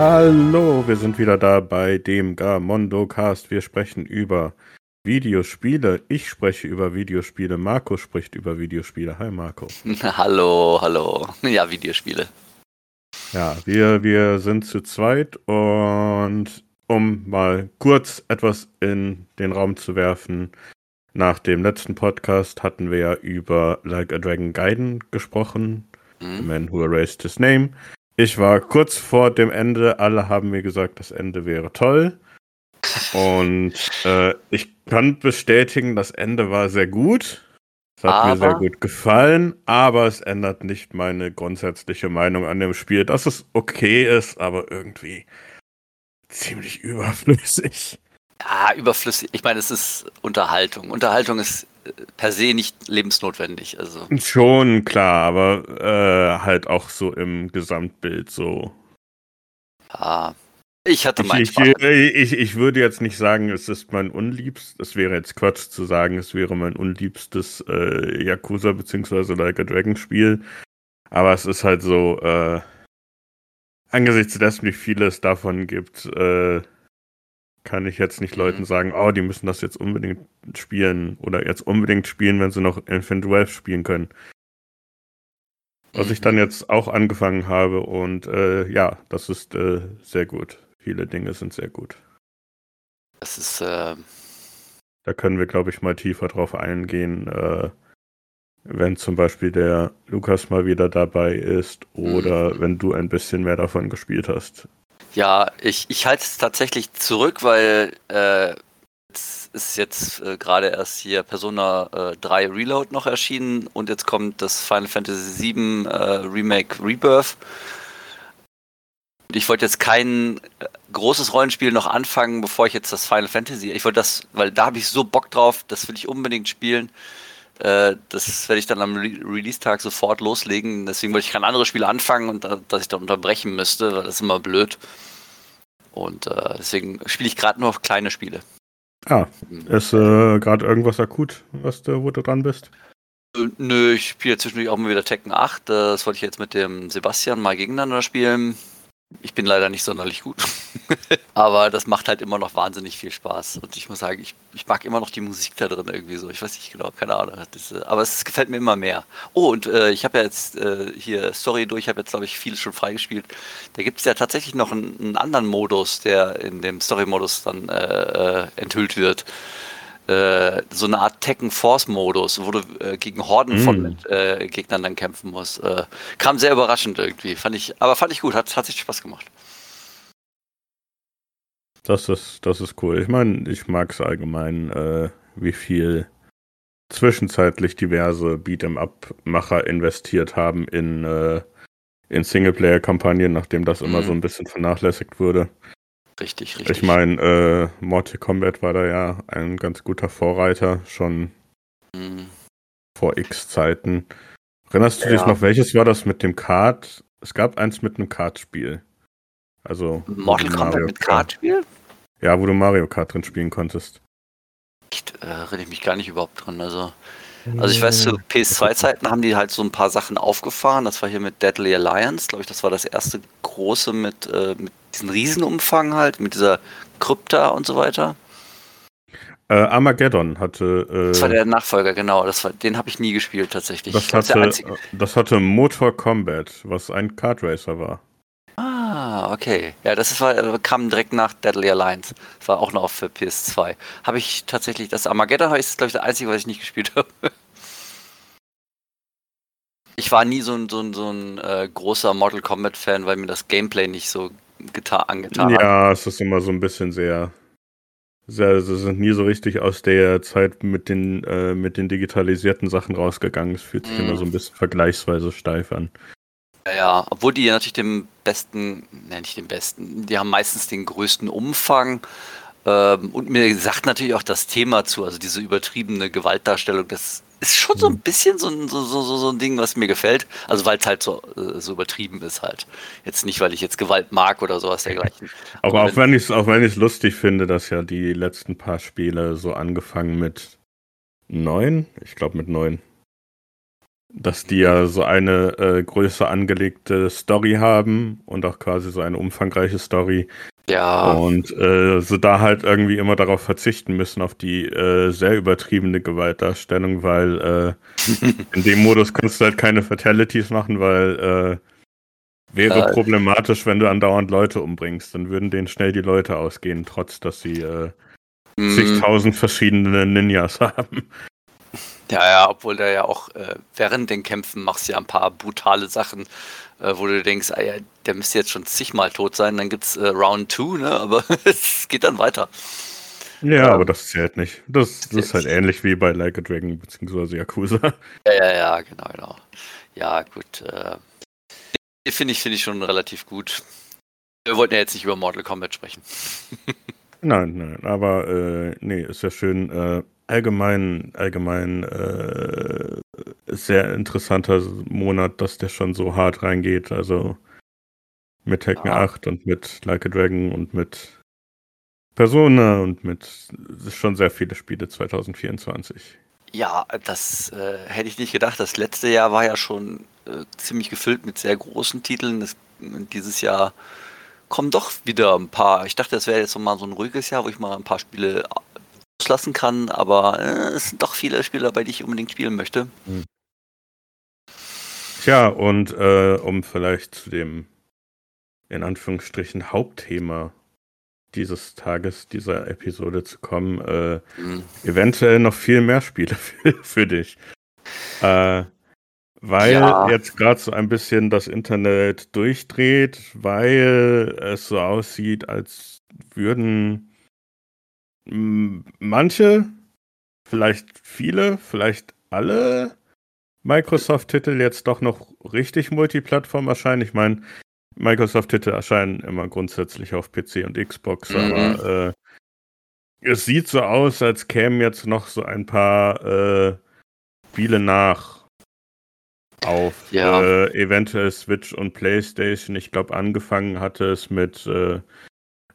Hallo, wir sind wieder da bei dem Gamondo Cast. Wir sprechen über Videospiele. Ich spreche über Videospiele. Marco spricht über Videospiele. Hi Marco. Hallo, hallo. Ja, Videospiele. Ja, wir, wir sind zu zweit und um mal kurz etwas in den Raum zu werfen, nach dem letzten Podcast hatten wir ja über Like a Dragon Gaiden gesprochen. Mhm. The Man Who Erased His Name. Ich war kurz vor dem Ende. Alle haben mir gesagt, das Ende wäre toll. Und äh, ich kann bestätigen, das Ende war sehr gut. Es hat mir sehr Aber? gut gefallen, aber es ändert nicht meine grundsätzliche Meinung an dem Spiel, dass es okay ist, aber irgendwie ziemlich überflüssig. Ja, überflüssig. Ich meine, es ist Unterhaltung. Unterhaltung ist per se nicht lebensnotwendig. Also, Schon klar, aber äh, halt auch so im Gesamtbild so. ja. Ich hatte Ich, meinen ich, Spaß. ich, ich würde jetzt nicht sagen, es ist mein unliebstes, es wäre jetzt Quatsch zu sagen, es wäre mein unliebstes äh, Yakuza bzw. Like a Dragon Spiel. Aber es ist halt so, äh, angesichts dessen, wie viele es davon gibt, äh, kann ich jetzt nicht Mhm. Leuten sagen, oh, die müssen das jetzt unbedingt spielen oder jetzt unbedingt spielen, wenn sie noch Infinite Wealth spielen können. Was ich Mhm. dann jetzt auch angefangen habe und äh, ja, das ist äh, sehr gut. Viele Dinge sind sehr gut. Das ist, äh, Da können wir, glaube ich, mal tiefer drauf eingehen, äh, wenn zum Beispiel der Lukas mal wieder dabei ist oder Mhm. wenn du ein bisschen mehr davon gespielt hast. Ja, ich, ich halte es tatsächlich zurück, weil äh, es ist jetzt äh, gerade erst hier Persona äh, 3 Reload noch erschienen und jetzt kommt das Final Fantasy VII äh, Remake Rebirth. Ich wollte jetzt kein äh, großes Rollenspiel noch anfangen, bevor ich jetzt das Final Fantasy. Ich wollte das, weil da habe ich so Bock drauf, das will ich unbedingt spielen. Äh, das werde ich dann am Re Release-Tag sofort loslegen. Deswegen wollte ich kein anderes Spiel anfangen und da, dass ich dann unterbrechen müsste, weil das ist immer blöd. Und äh, deswegen spiele ich gerade nur kleine Spiele. Ah, ist äh, gerade irgendwas akut, was du, wo du dran bist? Äh, Nö, ich spiele zwischendurch auch mal wieder Tekken 8. äh, Das wollte ich jetzt mit dem Sebastian mal gegeneinander spielen. Ich bin leider nicht sonderlich gut. Aber das macht halt immer noch wahnsinnig viel Spaß. Und ich muss sagen, ich, ich mag immer noch die Musik da drin irgendwie so. Ich weiß nicht genau, keine Ahnung. Das, äh, aber es gefällt mir immer mehr. Oh, und äh, ich habe ja jetzt äh, hier Story durch, ich habe jetzt, glaube ich, vieles schon freigespielt. Da gibt es ja tatsächlich noch einen, einen anderen Modus, der in dem Story-Modus dann äh, äh, enthüllt wird. Äh, so eine Art Tekken Force Modus, wo du äh, gegen Horden Mm. von äh, Gegnern dann kämpfen musst. Äh, kam sehr überraschend irgendwie, fand ich, aber fand ich gut, hat, hat sich Spaß gemacht. Das ist, das ist cool. Ich meine, ich mag es allgemein, äh, wie viel zwischenzeitlich diverse Beat'em-up-Macher investiert haben in, in Singleplayer-Kampagnen, nachdem das immer Mhm. so ein bisschen vernachlässigt wurde. Richtig, richtig. Ich meine, äh, Mortal Kombat war da ja ein ganz guter Vorreiter, schon Mm. vor x Zeiten. Erinnerst du dich Ja. noch, welches war das mit dem Kart? Es gab eins mit einem Kartspiel. Also Mortal Kombat Mario mit Kartspiel? Ja, wo du Mario Kart drin spielen konntest. Echt, äh, erinnere ich mich gar nicht überhaupt dran. Also, also ich weiß, zu PS2-Zeiten haben die halt so ein paar Sachen aufgefahren. Das war hier mit Deadly Alliance, glaube ich, das war das erste große mit, äh, mit diesem Riesenumfang halt, mit dieser Krypta und so weiter. Äh, Armageddon hatte. Äh, Das war der Nachfolger, genau. Das war, den habe ich nie gespielt tatsächlich. das, hatte das hatte Motor Combat, was ein Kartracer war. Ah, okay. Ja, das ist, war, äh, kam direkt nach Deadly Alliance. Das war auch noch für PS2. Habe ich tatsächlich, das Armageddon ist, glaube ich, das einzige, was ich nicht gespielt habe. Ich war nie so ein, so ein, so ein äh, großer Mortal Kombat-Fan, weil mir das Gameplay nicht so geta angetan hat. Ja, es ist immer so ein bisschen sehr. sehr sie sind nie so richtig aus der Zeit mit den, äh, mit den digitalisierten Sachen rausgegangen. Es fühlt sich Mhm. immer so ein bisschen vergleichsweise steif an. Ja, obwohl die natürlich den besten, ne, nicht den besten, die haben meistens den größten Umfang. Ähm, und mir sagt natürlich auch das Thema zu, also diese übertriebene Gewaltdarstellung, das ist schon so ein Mhm. bisschen so ein, so, so, so ein Ding, was mir gefällt. Also weil es halt so, äh, so übertrieben ist halt. Jetzt nicht, weil ich jetzt Gewalt mag oder sowas dergleichen. Aber Aber auch wenn ich es auch wenn ich's lustig finde, dass ja die letzten paar Spiele so angefangen mit neun, ich glaube mit neun, dass die ja so eine äh, größer angelegte Story haben und auch quasi so eine umfangreiche Story. Ja. Und äh, so da halt irgendwie immer darauf verzichten müssen, auf die äh, sehr übertriebene Gewaltdarstellung, weil äh, in dem Modus kannst du halt keine Fatalities machen, weil äh, wäre Äh. problematisch, wenn du andauernd Leute umbringst. Dann würden denen schnell die Leute ausgehen, trotz dass sie Mm, zigtausend verschiedene Ninjas haben. Ja, ja, obwohl der ja auch äh, während den Kämpfen machst du ja ein paar brutale Sachen, äh, wo du denkst, ah ja, der müsste jetzt schon zigmal tot sein, dann gibt's äh, Round 2, ne? Aber es geht dann weiter. Ja, Ja. aber das zählt nicht. Das, das ist halt ähnlich wie bei Like a Dragon bzw. Yakuza. Ja, ja, ja, genau, genau. Ja, gut. Äh, finde ich, finde ich schon relativ gut. Wir wollten ja jetzt nicht über Mortal Kombat sprechen. Nein, nein, aber äh, nee, ist ja schön. Äh, allgemein, allgemein äh, sehr interessanter Monat, dass der schon so hart reingeht. Also mit Tekken Ja. 8 und mit Like a Dragon und mit Persona und mit schon sehr viele Spiele 2024. Ja, das äh, hätte ich nicht gedacht. Das letzte Jahr war ja schon äh, ziemlich gefüllt mit sehr großen Titeln. Das, dieses Jahr kommen doch wieder ein paar. Ich dachte, das wäre jetzt noch mal so ein ruhiges Jahr, wo ich mal ein paar Spiele auslassen kann, aber äh, es sind doch viele Spiele dabei, die ich unbedingt spielen möchte. Tja, und äh, um vielleicht zu dem in Anführungsstrichen Hauptthema dieses Tages, dieser Episode zu kommen, äh, Hm. eventuell noch viel mehr Spiele für, für dich. Äh, weil Ja. jetzt gerade so ein bisschen das Internet durchdreht, weil es so aussieht, als würden manche, vielleicht viele, vielleicht alle Microsoft-Titel jetzt doch noch richtig Multiplattform erscheinen. Ich meine, Microsoft-Titel erscheinen immer grundsätzlich auf PC und Xbox, Mhm. aber äh, es sieht so aus, als kämen jetzt noch so ein paar äh, Spiele nach auf Ja. äh, eventuell Switch und PlayStation. Ich glaube, angefangen hatte es mit, äh,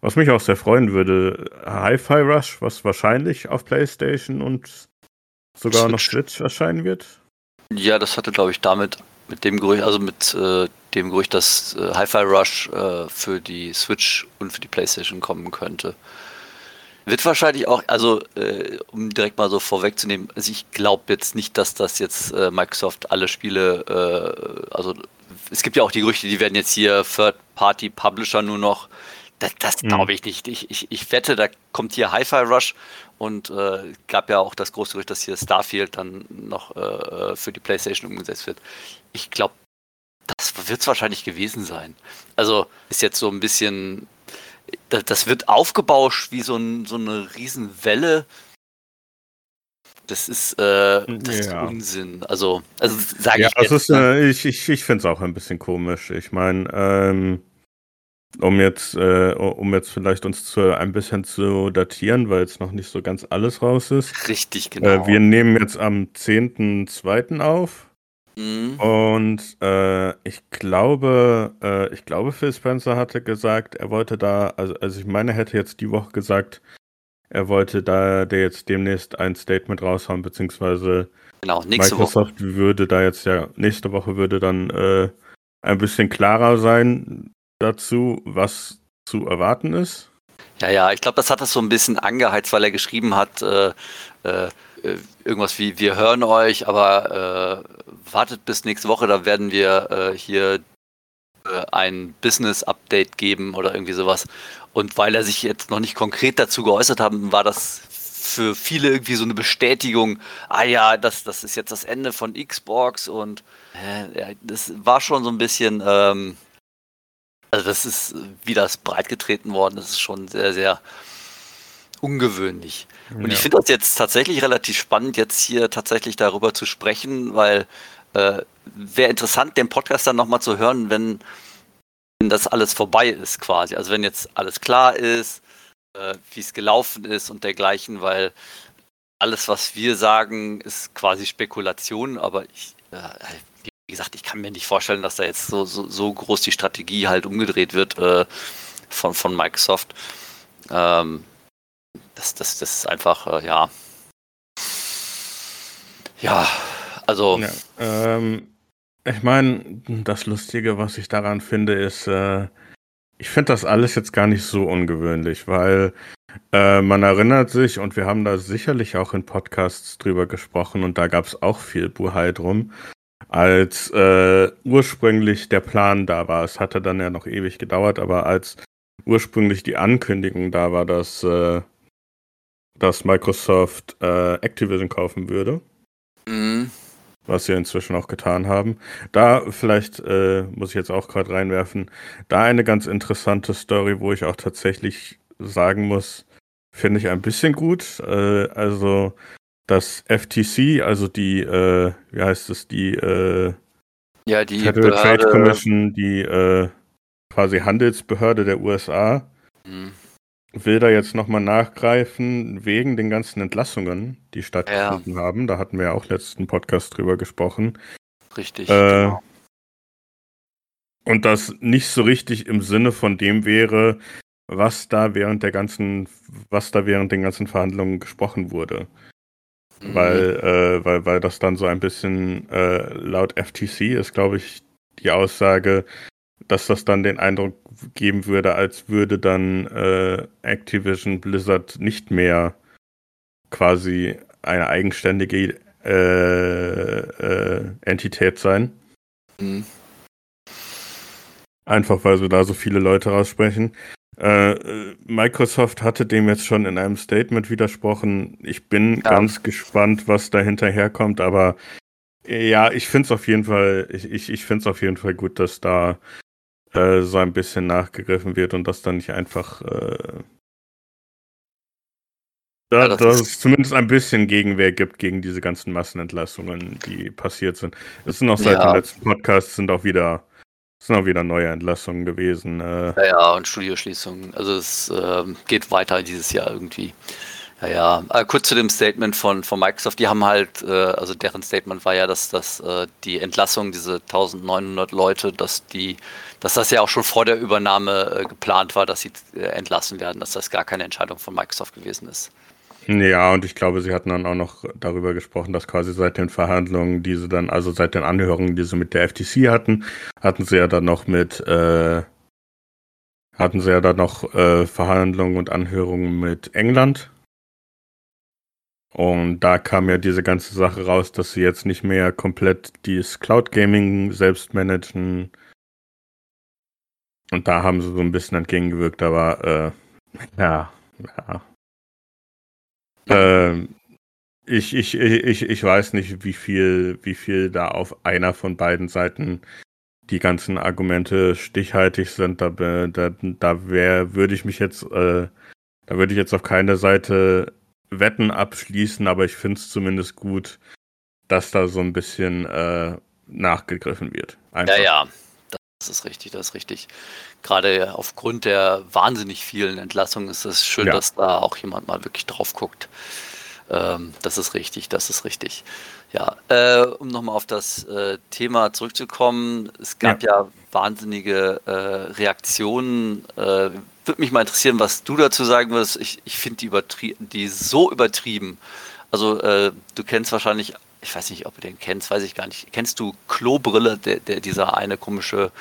was mich auch sehr freuen würde, Hi-Fi Rush, was wahrscheinlich auf PlayStation und sogar noch Switch. Switch erscheinen wird. Ja, das hatte, glaube ich, damit, mit dem Gerücht, also mit äh, dem Gerücht, dass äh, Hi-Fi Rush äh, für die Switch und für die PlayStation kommen könnte. Wird wahrscheinlich auch, also äh, um direkt mal so vorwegzunehmen, also ich glaube jetzt nicht, dass das jetzt äh, Microsoft alle Spiele, äh, also es gibt ja auch die Gerüchte, die werden jetzt hier Third-Party-Publisher nur noch. Das, das Mhm. glaube ich nicht. Ich, ich, ich wette, da kommt hier Hi-Fi Rush und äh, gab ja auch das große Gerücht, dass hier Starfield dann noch äh, für die PlayStation umgesetzt wird. Ich glaube, das wird es wahrscheinlich gewesen sein. Also ist jetzt so ein bisschen, das, das wird aufgebauscht wie so, ein, so eine Riesenwelle. Das ist, äh, das ist Ja. Unsinn. Also, also sage Ja, ich ist, äh, ich, ich, ich finde es auch ein bisschen komisch. Ich meine, ähm, um jetzt, äh, um jetzt vielleicht uns zu, ein bisschen zu datieren, weil jetzt noch nicht so ganz alles raus ist. Richtig, genau. Äh, wir nehmen jetzt am 10.2. auf. Mhm. Und äh, ich glaube, äh, ich glaube, Phil Spencer hatte gesagt, er wollte da, also, also ich meine, er hätte jetzt die Woche gesagt, er wollte da der jetzt demnächst ein Statement raushauen, beziehungsweise Genau, nächste Woche. Microsoft würde da jetzt ja, nächste Woche würde dann äh, ein bisschen klarer sein dazu, was zu erwarten ist. Ja, ja, ich glaube, das hat das so ein bisschen angeheizt, weil er geschrieben hat, äh, äh, äh, irgendwas wie, wir hören euch, aber äh, wartet bis nächste Woche, da werden wir äh, hier äh, ein Business-Update geben oder irgendwie sowas. Und weil er sich jetzt noch nicht konkret dazu geäußert hat, war das für viele irgendwie so eine Bestätigung, ah ja, das, das ist jetzt das Ende von Xbox und das war schon so ein bisschen, ähm, also das ist, wie das breitgetreten worden, das ist schon sehr, sehr ungewöhnlich. Und ich Ja. finde das jetzt tatsächlich relativ spannend, jetzt hier tatsächlich darüber zu sprechen, weil äh, wäre interessant, den Podcast dann nochmal zu hören, wenn, wenn das alles vorbei ist quasi. Also wenn jetzt alles klar ist, äh, wie es gelaufen ist und dergleichen, weil alles, was wir sagen, ist quasi Spekulation, aber ich, äh, gesagt, ich kann mir nicht vorstellen, dass da jetzt so, so, so groß die Strategie halt umgedreht wird äh, von, von Microsoft. Ähm, das, das, das ist einfach, äh, ja. Ja, Also. Ja, ähm, ich meine, das Lustige, was ich daran finde, ist, äh, ich finde das alles jetzt gar nicht so ungewöhnlich, weil äh, man erinnert sich, und wir haben da sicherlich auch in Podcasts drüber gesprochen, und da gab es auch viel Buhai drum, als äh, ursprünglich der Plan da war. Es hatte dann ja noch ewig gedauert, aber als ursprünglich die Ankündigung da war, dass, äh, dass Microsoft äh, Activision kaufen würde. Mhm was sie inzwischen auch getan haben. Da vielleicht, äh, muss ich jetzt auch gerade reinwerfen, da eine ganz interessante Story, wo ich auch tatsächlich sagen muss, finde ich ein bisschen gut. Äh, also das FTC, also die, äh, wie heißt es, die, äh, ja, die Federal Behörde. Trade Commission, die äh, quasi Handelsbehörde der USA, mhm will da jetzt nochmal nachgreifen wegen den ganzen Entlassungen, die stattgefunden ja. haben. Da hatten wir ja auch letzten Podcast drüber gesprochen. Richtig. Äh, genau. Und das nicht so richtig im Sinne von dem wäre, was da während der ganzen, was da während den ganzen Verhandlungen gesprochen wurde. Mhm. Weil, äh, weil, weil das dann so ein bisschen äh, laut FTC ist, glaube ich, die Aussage, dass das dann den Eindruck geben würde, als würde dann äh, Activision Blizzard nicht mehr quasi eine eigenständige äh, äh, Entität sein. Mhm. Einfach weil so da so viele Leute raussprechen. Äh, Microsoft hatte dem jetzt schon in einem Statement widersprochen. Ich bin ja. ganz gespannt, was da hinterherkommt, aber ja, ich finde es auf jeden Fall, ich, ich, ich finde es auf jeden Fall gut, dass da äh, so ein bisschen nachgegriffen wird und das dann nicht einfach äh, da, ja, das dass es zumindest ein bisschen Gegenwehr gibt gegen diese ganzen Massenentlassungen, die passiert sind. Es sind auch seit ja. dem letzten Podcast sind auch wieder sind auch wieder neue Entlassungen gewesen. Äh. Ja, ja, und Studioschließungen. Also es äh, geht weiter dieses Jahr irgendwie. Ja, ja. Äh, kurz zu dem Statement von, von Microsoft. Die haben halt, äh, also deren Statement war ja, dass, dass äh, die Entlassung, diese 1900 Leute, dass die, dass das ja auch schon vor der Übernahme äh, geplant war, dass sie äh, entlassen werden, dass das gar keine Entscheidung von Microsoft gewesen ist. Ja, und ich glaube, sie hatten dann auch noch darüber gesprochen, dass quasi seit den Verhandlungen, die sie dann, also seit den Anhörungen, die sie mit der FTC hatten, hatten sie ja dann noch mit, äh, hatten sie ja dann noch äh, Verhandlungen und Anhörungen mit England und da kam ja diese ganze Sache raus, dass sie jetzt nicht mehr komplett dieses Cloud Gaming selbst managen. Und da haben sie so ein bisschen entgegengewirkt, aber äh, ja, ja. Äh, ich, ich, ich, ich weiß nicht, wie viel, wie viel da auf einer von beiden Seiten die ganzen Argumente stichhaltig sind. Da, da, da wär, würde ich mich jetzt, äh, da würde ich jetzt auf keine Seite Wetten abschließen, aber ich finde es zumindest gut, dass da so ein bisschen äh, nachgegriffen wird. Einfach. Ja, ja, das ist richtig, das ist richtig. Gerade aufgrund der wahnsinnig vielen Entlassungen ist es schön, ja. dass da auch jemand mal wirklich drauf guckt. Ähm, das ist richtig, das ist richtig. Ja, äh, um nochmal auf das äh, Thema zurückzukommen, es gab ja, ja wahnsinnige äh, Reaktionen. Äh, würde mich mal interessieren, was du dazu sagen wirst. Ich, ich finde die, die so übertrieben. Also äh, du kennst wahrscheinlich, ich weiß nicht, ob du den kennst, weiß ich gar nicht. Kennst du Klobrille, der, der dieser eine komische,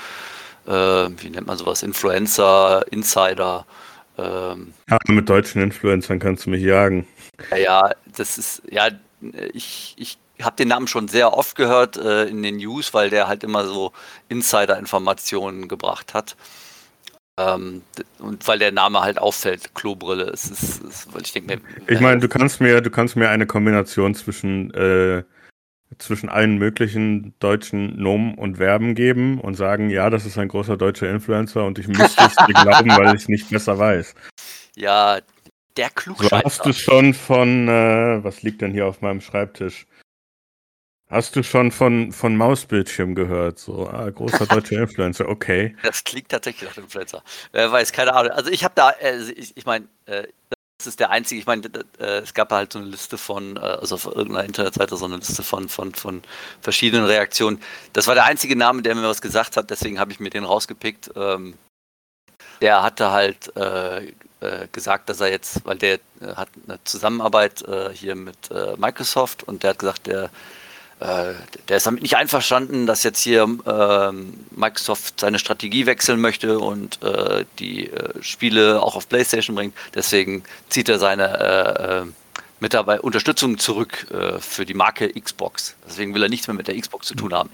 äh, wie nennt man sowas, Influencer, Insider? Ähm, ja, mit deutschen Influencern kannst du mich jagen. Ja, ja das ist, ja, ich, ich habe den Namen schon sehr oft gehört äh, in den News, weil der halt immer so Insider-Informationen gebracht hat. Ähm, und weil der Name halt auffällt, Klobrille. Es ist, es, weil ich denke mir. Ich meine, du kannst mir, du kannst mir eine Kombination zwischen, äh, zwischen allen möglichen deutschen Nomen und Verben geben und sagen, ja, das ist ein großer deutscher Influencer und ich müsste es dir glauben, weil ich es nicht besser weiß. Ja, der Klugscheißer. So hast du schon von, äh, was liegt denn hier auf meinem Schreibtisch? Hast du schon von, von Mausbildschirm gehört? So, ah, großer deutscher Influencer, okay. Das klingt tatsächlich nach Influencer. Wer weiß, keine Ahnung. Also ich habe da, äh, ich, ich meine, äh, das ist der einzige, ich meine, äh, es gab halt so eine Liste von, äh, also auf irgendeiner Internetseite so eine Liste von, von, von verschiedenen Reaktionen. Das war der einzige Name, der mir was gesagt hat, deswegen habe ich mir den rausgepickt. Ähm, der hatte halt äh, äh, gesagt, dass er jetzt, weil der hat eine Zusammenarbeit hier mit Microsoft und der hat gesagt, der der ist damit nicht einverstanden, dass jetzt hier äh, Microsoft seine Strategie wechseln möchte und äh, die äh, Spiele auch auf PlayStation bringt. Deswegen zieht er seine äh, äh, Mitarbeiter Unterstützung zurück für die Marke Xbox. Deswegen will er nichts mehr mit der Xbox zu tun haben.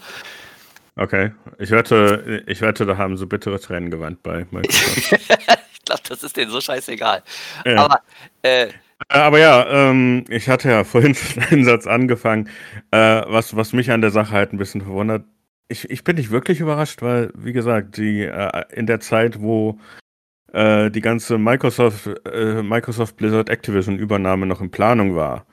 Okay, ich wette, ich wette, da haben sie bittere Tränen gewandt bei Microsoft. ich glaube, das ist denen so scheißegal. Ja. Aber äh, aber ja, ähm, ich hatte ja vorhin schon einen Satz angefangen, äh, was, was mich an der Sache halt ein bisschen verwundert. Ich, ich bin nicht wirklich überrascht, weil, wie gesagt, die äh, in der Zeit, wo äh, die ganze Microsoft, äh, Microsoft Blizzard Activision Übernahme noch in Planung war,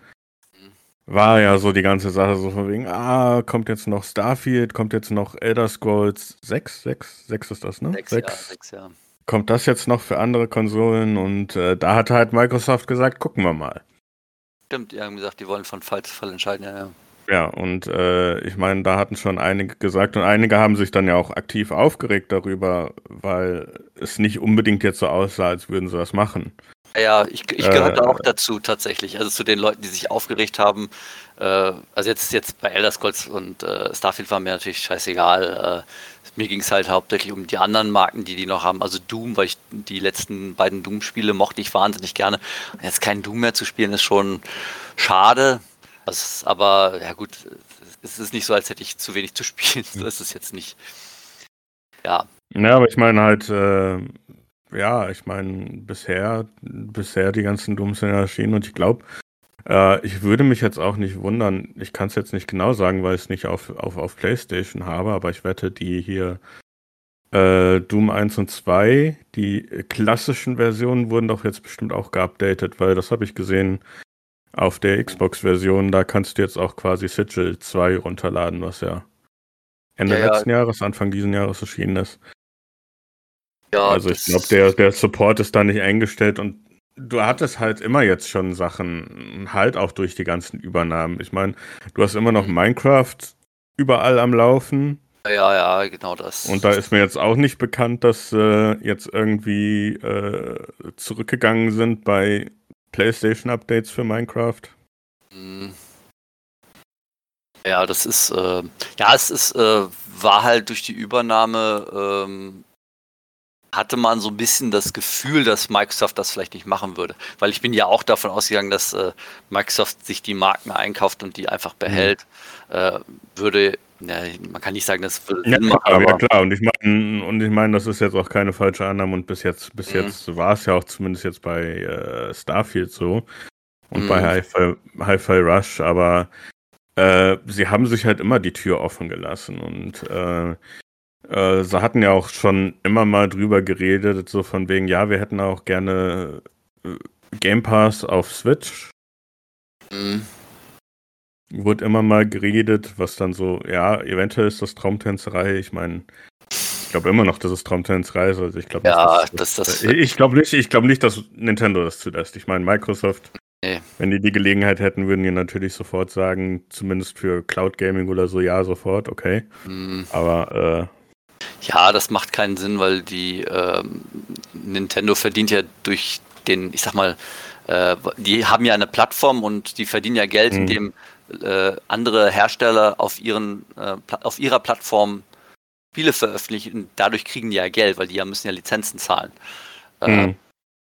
war ja so die ganze Sache so von wegen, ah, kommt jetzt noch Starfield, kommt jetzt noch Elder Scrolls 6, 6, 6 ist das, ne? 6, 6. Ja, 6, ja kommt das jetzt noch für andere Konsolen? Und äh, da hat halt Microsoft gesagt, gucken wir mal. Stimmt, die haben gesagt, die wollen von Fall zu Fall entscheiden, ja, ja. Ja, und äh, ich meine, da hatten schon einige gesagt und einige haben sich dann ja auch aktiv aufgeregt darüber, weil es nicht unbedingt jetzt so aussah, als würden sie das machen. Ja, ich, ich gehörte äh, auch dazu tatsächlich. Also zu den Leuten, die sich aufgeregt haben. Äh, also jetzt, jetzt bei Elder Scrolls und äh, Starfield war mir natürlich scheißegal. Mir ging es halt hauptsächlich um die anderen Marken, die die noch haben. Also Doom, weil ich die letzten beiden Doom-Spiele mochte ich wahnsinnig gerne. Jetzt kein Doom mehr zu spielen, ist schon schade. Das, aber ja gut, es ist nicht so, als hätte ich zu wenig zu spielen. So ist es jetzt nicht. Ja. Ja, aber ich meine halt, äh, ja, ich meine, bisher, bisher die ganzen Dooms sind erschienen und ich glaube, äh, ich würde mich jetzt auch nicht wundern, ich kann es jetzt nicht genau sagen, weil ich es nicht auf, auf, auf PlayStation habe, aber ich wette, die hier äh, Doom 1 und 2, die klassischen Versionen wurden doch jetzt bestimmt auch geupdatet, weil das habe ich gesehen auf der Xbox-Version, da kannst du jetzt auch quasi Sigil 2 runterladen, was ja Ende ja, letzten ja. Jahres, Anfang diesen Jahres erschienen ist. Ja, also ich glaube, der, der Support ist da nicht eingestellt und du hattest halt immer jetzt schon Sachen, halt auch durch die ganzen Übernahmen. Ich meine, du hast immer noch mhm. Minecraft überall am Laufen. Ja, ja, genau das. Und da ist mir jetzt auch nicht bekannt, dass äh, jetzt irgendwie äh, zurückgegangen sind bei PlayStation-Updates für Minecraft. Mhm. Ja, das ist, äh, ja, es ist, äh, war halt durch die Übernahme ähm, hatte man so ein bisschen das Gefühl, dass Microsoft das vielleicht nicht machen würde. Weil ich bin ja auch davon ausgegangen, dass äh, Microsoft sich die Marken einkauft und die einfach behält. Mhm. Äh, würde, ja, man kann nicht sagen, das würde ja, machen, aber ja klar, und ich meine, und ich meine, das ist jetzt auch keine falsche Annahme und bis jetzt, bis mhm. jetzt war es ja auch zumindest jetzt bei äh, Starfield so und mhm. bei Hi-Fi, Hi-Fi Rush, aber äh, sie haben sich halt immer die Tür offen gelassen und äh, sie hatten ja auch schon immer mal drüber geredet, so von wegen, ja, wir hätten auch gerne äh, Game Pass auf Switch. Mhm. Wurde immer mal geredet, was dann so, ja, eventuell ist das Traumtänzerei. Ich meine, ich glaube immer noch, dass es Traumtänzerei ist. Also ich glaube ja, nicht, das, das, das, ich glaube nicht, ich glaube nicht, dass Nintendo das zulässt. Ich meine, Microsoft, nee. wenn die die Gelegenheit hätten, würden die natürlich sofort sagen, zumindest für Cloud Gaming oder so, ja, sofort, okay. Mhm. Aber äh, ja, das macht keinen Sinn, weil die ähm, Nintendo verdient ja durch den, ich sag mal, äh, die haben ja eine Plattform und die verdienen ja Geld, mhm. indem äh, andere Hersteller auf ihren äh, auf ihrer Plattform Spiele veröffentlichen. Dadurch kriegen die ja Geld, weil die ja müssen ja Lizenzen zahlen. Äh, mhm.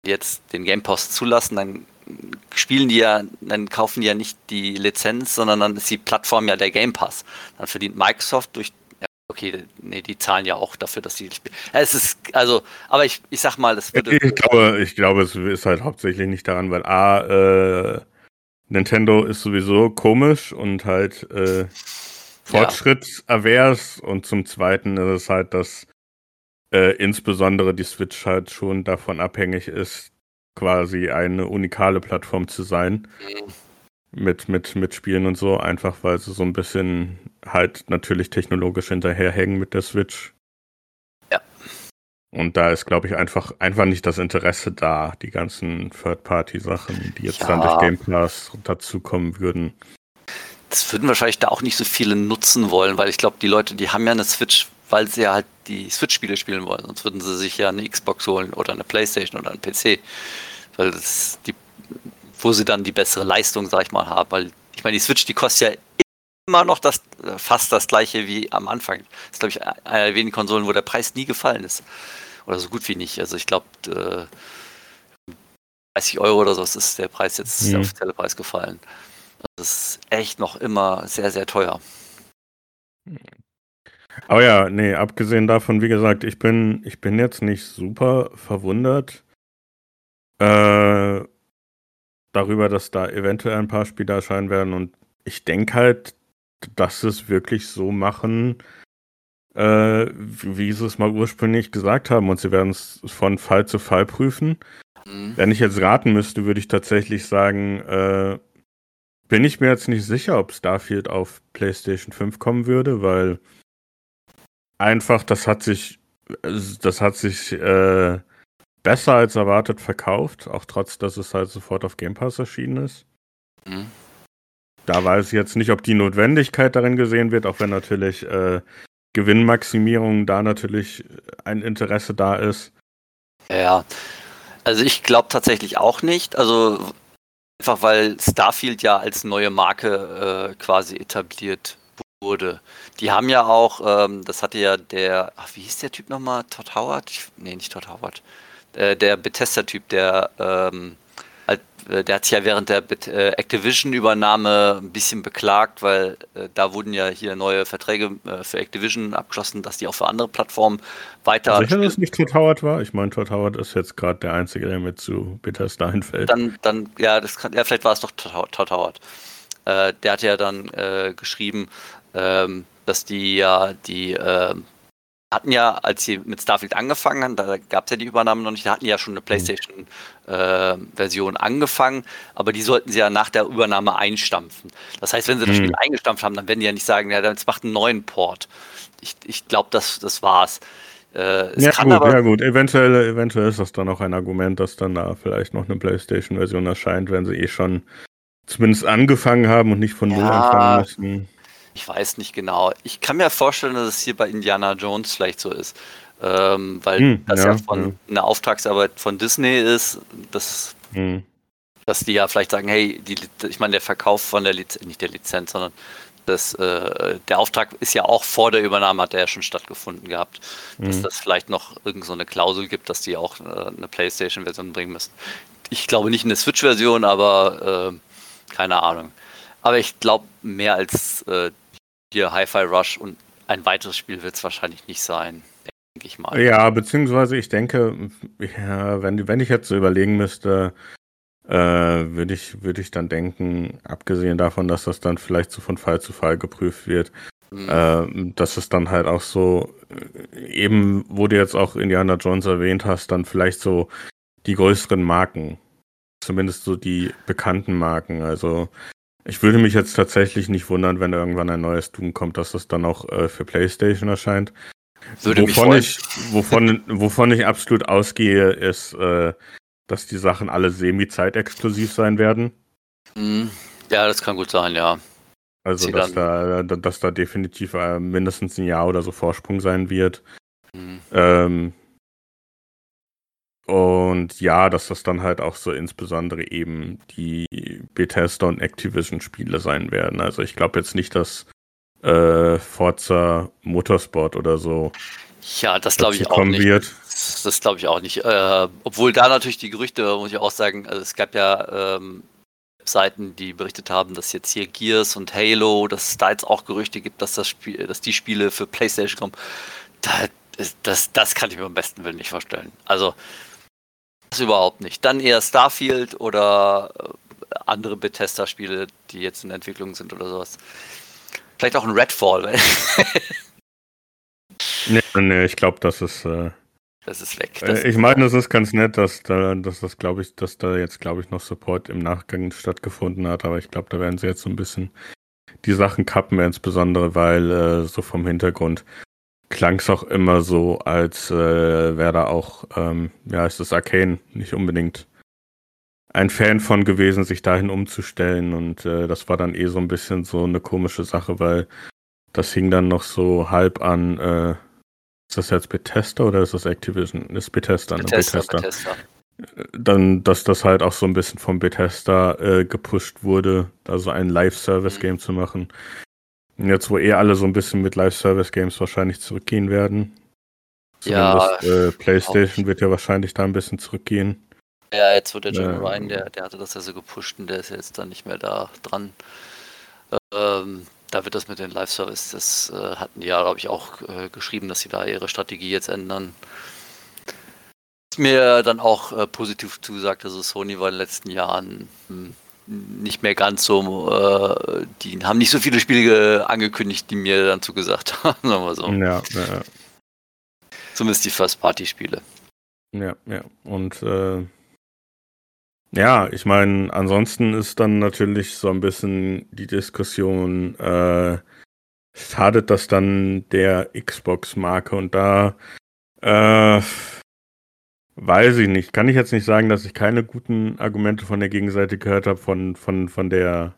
Jetzt den Game Pass zulassen, dann spielen die ja, dann kaufen die ja nicht die Lizenz, sondern dann ist die Plattform ja der Game Pass. Dann verdient Microsoft durch Okay, nee, die zahlen ja auch dafür, dass sie spielen. Es ist, also, aber ich, ich sag mal, es würde. Ich glaube, ich glaube, es ist halt hauptsächlich nicht daran, weil A, äh, Nintendo ist sowieso komisch und halt äh, fortschrittsavers ja. und zum Zweiten ist es halt, dass äh, insbesondere die Switch halt schon davon abhängig ist, quasi eine unikale Plattform zu sein. Mhm mit, mit, mit Spielen und so, einfach weil sie so ein bisschen halt natürlich technologisch hinterherhängen mit der Switch. Ja. Und da ist, glaube ich, einfach, einfach nicht das Interesse da, die ganzen Third-Party-Sachen, die jetzt ja. dann durch Game Pass dazukommen würden. Das würden wahrscheinlich da auch nicht so viele nutzen wollen, weil ich glaube, die Leute, die haben ja eine Switch, weil sie ja halt die Switch-Spiele spielen wollen. Sonst würden sie sich ja eine Xbox holen oder eine Playstation oder einen PC. Weil das, die wo sie dann die bessere Leistung, sag ich mal, haben. Weil ich meine, die Switch, die kostet ja immer noch das, fast das gleiche wie am Anfang. Das ist, glaube ich, einer der wenigen Konsolen, wo der Preis nie gefallen ist. Oder so gut wie nicht. Also ich glaube, äh, 30 Euro oder so ist der Preis jetzt, mhm. der offizielle Preis gefallen. Das ist echt noch immer sehr, sehr teuer. Aber ja, nee, abgesehen davon, wie gesagt, ich bin, ich bin jetzt nicht super verwundert äh, darüber, dass da eventuell ein paar Spiele erscheinen werden. Und ich denke halt, dass sie es wirklich so machen, äh, wie sie es mal ursprünglich gesagt haben. Und sie werden es von Fall zu Fall prüfen. Mhm. Wenn ich jetzt raten müsste, würde ich tatsächlich sagen, äh, bin ich mir jetzt nicht sicher, ob Starfield auf PlayStation 5 kommen würde, weil einfach, das hat sich, das hat sich äh, besser als erwartet verkauft, auch trotz, dass es halt sofort auf Game Pass erschienen ist. Mhm. Da weiß ich jetzt nicht, ob die Notwendigkeit darin gesehen wird, auch wenn natürlich äh, Gewinnmaximierung da natürlich ein Interesse da ist. Ja, also ich glaube tatsächlich auch nicht. Also einfach weil Starfield ja als neue Marke äh, quasi etabliert wurde. Die haben ja auch, ähm, das hatte ja der, ach, wie hieß der Typ nochmal? Todd Howard? Ich, nee, nicht Todd Howard. Äh, der Bethesda-Typ, der, ähm, halt, äh, der hat sich ja während der äh, Activision-Übernahme ein bisschen beklagt, weil äh, da wurden ja hier neue Verträge äh, für Activision abgeschlossen, dass die auch für andere Plattformen weiter. Sicher, dass es nicht Todd Howard war? Ich meine, Todd Howard ist jetzt gerade der Einzige, der mit zu Bethesda hinfällt. Dann, dann, ja, das kann, ja, vielleicht war es doch Todd Howard. Der hat ja dann geschrieben, ähm, dass die ja die äh, hatten ja, als sie mit Starfield angefangen haben, da gab es ja die Übernahme noch nicht, da hatten die ja schon eine mhm. PlayStation-Version äh, angefangen, aber die sollten sie ja nach der Übernahme einstampfen. Das heißt, wenn sie das mhm. Spiel eingestampft haben, dann werden die ja nicht sagen, ja, dann macht einen neuen Port. Ich, ich glaube, das, das war's. Äh, ja, gut, aber, ja gut, eventuell, eventuell ist das dann auch ein Argument, dass dann da vielleicht noch eine PlayStation-Version erscheint, wenn sie eh schon zumindest angefangen haben und nicht von Null ja, anfangen müssen. Ich weiß nicht genau. Ich kann mir vorstellen, dass es hier bei Indiana Jones vielleicht so ist. Ähm, weil hm, das ja, ja von ja. eine Auftragsarbeit von Disney ist, dass, hm. dass die ja vielleicht sagen, hey, die, ich meine, der Verkauf von der Lizenz, nicht der Lizenz, sondern das, äh, der Auftrag ist ja auch vor der Übernahme, hat der ja schon stattgefunden gehabt. Hm. Dass das vielleicht noch irgendeine so Klausel gibt, dass die auch äh, eine Playstation-Version bringen müssen. Ich glaube nicht eine Switch-Version, aber äh, keine Ahnung. Aber ich glaube, mehr als äh, hier Hi-Fi Rush und ein weiteres Spiel wird es wahrscheinlich nicht sein, denke ich mal. Ja, beziehungsweise ich denke, ja, wenn, wenn ich jetzt so überlegen müsste, äh, würde ich, würd ich dann denken, abgesehen davon, dass das dann vielleicht so von Fall zu Fall geprüft wird, mhm. äh, dass es dann halt auch so, äh, eben, wo du jetzt auch Indiana Jones erwähnt hast, dann vielleicht so die größeren Marken, zumindest so die bekannten Marken, also ich würde mich jetzt tatsächlich nicht wundern, wenn irgendwann ein neues Doom kommt, dass das dann auch äh, für PlayStation erscheint. Würde wovon ich, wovon, wovon ich absolut ausgehe, ist, äh, dass die Sachen alle semi-zeitexklusiv sein werden. Mhm. Ja, das kann gut sein, ja. Also, dass da, dass da definitiv äh, mindestens ein Jahr oder so Vorsprung sein wird. Mhm. Ähm, und ja, dass das dann halt auch so insbesondere eben die Bethesda und Activision Spiele sein werden. Also ich glaube jetzt nicht, dass äh, Forza Motorsport oder so. Ja, das glaube ich auch nicht. Wird. Das glaube ich auch nicht. Äh, obwohl da natürlich die Gerüchte, muss ich auch sagen, also es gab ja ähm, Seiten, die berichtet haben, dass jetzt hier Gears und Halo, dass es da jetzt auch Gerüchte gibt, dass das Spiel, dass die Spiele für PlayStation kommen. Da, das, das kann ich mir am besten Willen nicht vorstellen. Also das überhaupt nicht. Dann eher Starfield oder äh, andere Bethesda-Spiele, die jetzt in Entwicklung sind oder sowas. Vielleicht auch ein Redfall. nee, nee, ich glaube, das ist. Äh, das ist weg. Das äh, ich meine, es ist ganz nett, dass da, dass das glaube ich, dass da jetzt glaube ich noch Support im Nachgang stattgefunden hat, aber ich glaube, da werden sie jetzt so ein bisschen die Sachen kappen, insbesondere weil äh, so vom Hintergrund klang es auch immer so, als äh, wäre da auch, ähm, ja, ist das Arcane nicht unbedingt ein Fan von gewesen, sich dahin umzustellen. Und äh, das war dann eh so ein bisschen so eine komische Sache, weil das hing dann noch so halb an, äh, ist das jetzt Bethesda oder ist das Activision? Ist Bethesda, Bethesda, ne? Bethesda. Bethesda. Dann, dass das halt auch so ein bisschen vom Bethesda äh, gepusht wurde, also ein Live-Service-Game mhm. zu machen. Jetzt, wo eh alle so ein bisschen mit Live-Service-Games wahrscheinlich zurückgehen werden. Zumindest, ja. Äh, PlayStation wird ja wahrscheinlich da ein bisschen zurückgehen. Ja, jetzt wird der John äh, Ryan, der, der hatte das ja so gepusht und der ist jetzt dann nicht mehr da dran. Ähm, da wird das mit den Live-Service, das äh, hatten die ja, glaube ich, auch äh, geschrieben, dass sie da ihre Strategie jetzt ändern. Was mir dann auch äh, positiv zugesagt, also Sony war in den letzten Jahren hm, nicht mehr ganz so, äh, die haben nicht so viele Spiele angekündigt, die mir dann zugesagt haben, sagen wir so. Ja, ja. Zumindest die First-Party-Spiele. Ja, ja. Und äh, ja, ich meine, ansonsten ist dann natürlich so ein bisschen die Diskussion, äh, schadet das dann der Xbox-Marke? Und da äh, weiß ich nicht. Kann ich jetzt nicht sagen, dass ich keine guten Argumente von der Gegenseite gehört habe, von, von, von der,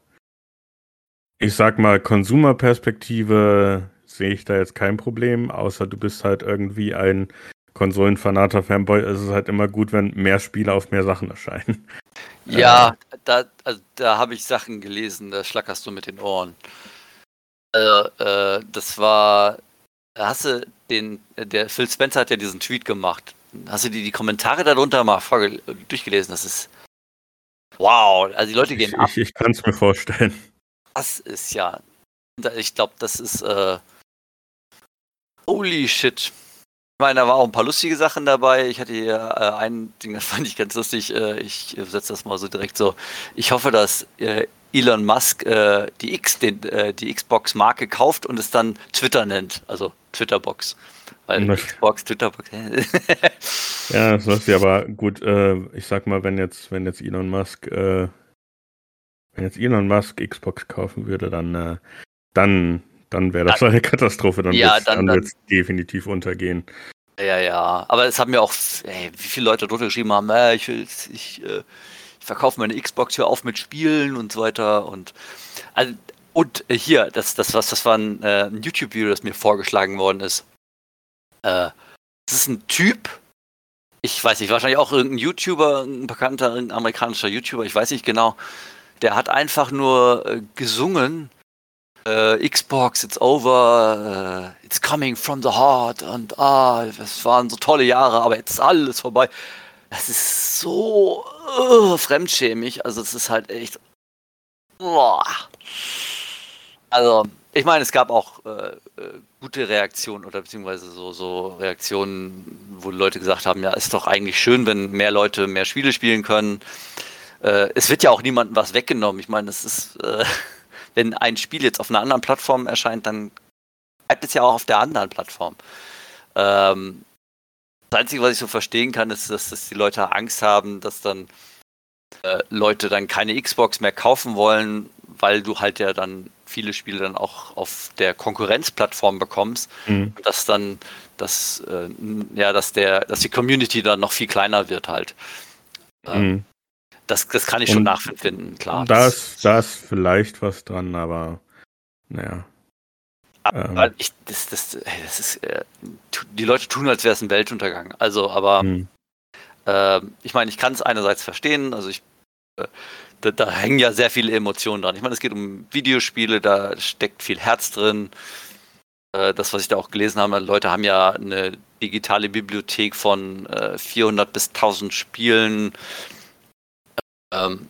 ich sag mal, Konsumerperspektive sehe ich da jetzt kein Problem, außer du bist halt irgendwie ein Konsolenfanater Fanboy. Es ist halt immer gut, wenn mehr Spiele auf mehr Sachen erscheinen. Ja, äh. da, also, da habe ich Sachen gelesen, da schlackerst du mit den Ohren. Also, äh, das war, hast du den, der Phil Spencer hat ja diesen Tweet gemacht. Hast du die, die Kommentare darunter mal durchgelesen? Das ist wow. Also die Leute gehen ich, ab. Ich, ich kann es mir vorstellen. Das ist ja, ich glaube, das ist äh, holy shit. Ich meine, da waren auch ein paar lustige Sachen dabei. Ich hatte hier äh, ein Ding, das fand ich ganz lustig. Äh, ich setze das mal so direkt so. Ich hoffe, dass äh, Elon Musk äh, die X, den, äh, die Xbox-Marke kauft und es dann Twitter nennt, also Twitterbox. Weil Xbox, Twitterbox. ja, das ist ja aber gut. Äh, ich sag mal, wenn jetzt, wenn jetzt Elon Musk, wenn jetzt Elon Musk Xbox kaufen würde, dann, dann dann wäre das eine Katastrophe. Dann ja, wird es definitiv untergehen. Ja, ja. Aber es haben ja auch, ey, wie viele Leute drunter geschrieben haben, äh, ich will, ich, äh, ich verkaufe meine Xbox, hör auf mit Spielen und so weiter. Und, also, und äh, hier, das, das, was, das war ein, äh, ein YouTube-Video, das mir vorgeschlagen worden ist. Äh, das ist ein Typ, ich weiß nicht, wahrscheinlich auch irgendein YouTuber, ein bekannter, ein amerikanischer YouTuber, ich weiß nicht genau. Der hat einfach nur äh, gesungen äh, Xbox, it's over, it's coming from the heart und ah, es waren so tolle Jahre, aber jetzt ist alles vorbei. Das ist so uh, fremdschämig, also es ist halt echt. Boah. Also, ich meine, es gab auch äh, äh, gute Reaktionen oder beziehungsweise so, so Reaktionen, wo Leute gesagt haben, ja, ist doch eigentlich schön, wenn mehr Leute mehr Spiele spielen können. Äh, es wird ja auch niemandem was weggenommen. Ich meine, es ist äh, wenn ein Spiel jetzt auf einer anderen Plattform erscheint, dann bleibt es ja auch auf der anderen Plattform. Ähm, das Einzige, was ich so verstehen kann, ist, dass, dass die Leute Angst haben, dass dann äh, Leute dann keine Xbox mehr kaufen wollen, weil du halt ja dann viele Spiele dann auch auf der Konkurrenzplattform bekommst. Mhm. Dass dann, dass, äh, ja, dass der, dass die Community dann noch viel kleiner wird halt. Ähm, mhm. Das, das kann ich schon nachfinden, klar. Da ist, da ist vielleicht was dran, aber naja. Aber ähm. ich, das, das, das ist, äh, die Leute tun, als wäre es ein Weltuntergang. Also, aber hm. äh, ich meine, ich kann es einerseits verstehen. Also ich, äh, da, da, hängen ja sehr viele Emotionen dran. Ich meine, es geht um Videospiele, da steckt viel Herz drin. Äh, das, was ich da auch gelesen habe, Leute haben ja eine digitale Bibliothek von 400 äh, bis 1000 Spielen ähm,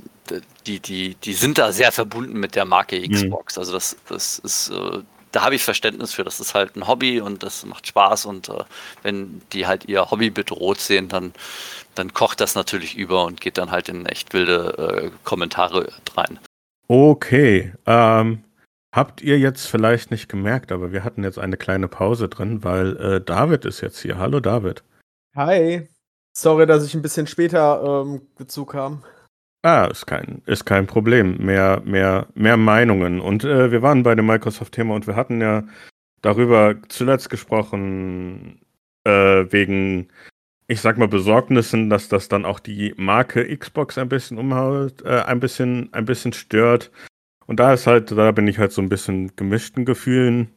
die, die, die sind da sehr verbunden mit der Marke mhm. Xbox. Mhm. Also das, das ist, äh, da habe ich Verständnis für. Das ist halt ein Hobby und das macht Spaß und äh, wenn die halt ihr Hobby bedroht sehen, dann, dann kocht das natürlich über und geht dann halt in echt wilde äh, Kommentare rein. Okay. Ähm, habt ihr jetzt vielleicht nicht gemerkt, aber wir hatten jetzt eine kleine Pause drin, weil äh, David ist jetzt hier. Hallo David. Hi. Sorry, dass ich ein bisschen später ähm, dazu kam. Ah, ist kein, ist kein Problem. Mehr, mehr, mehr Meinungen. Und äh, wir waren bei dem Microsoft-Thema und wir hatten ja darüber zuletzt gesprochen, äh, wegen, ich sag mal, Besorgnissen, dass das dann auch die Marke Xbox ein bisschen umhaut, äh, ein bisschen, ein bisschen stört. Und da ist halt, da bin ich halt so ein bisschen gemischten Gefühlen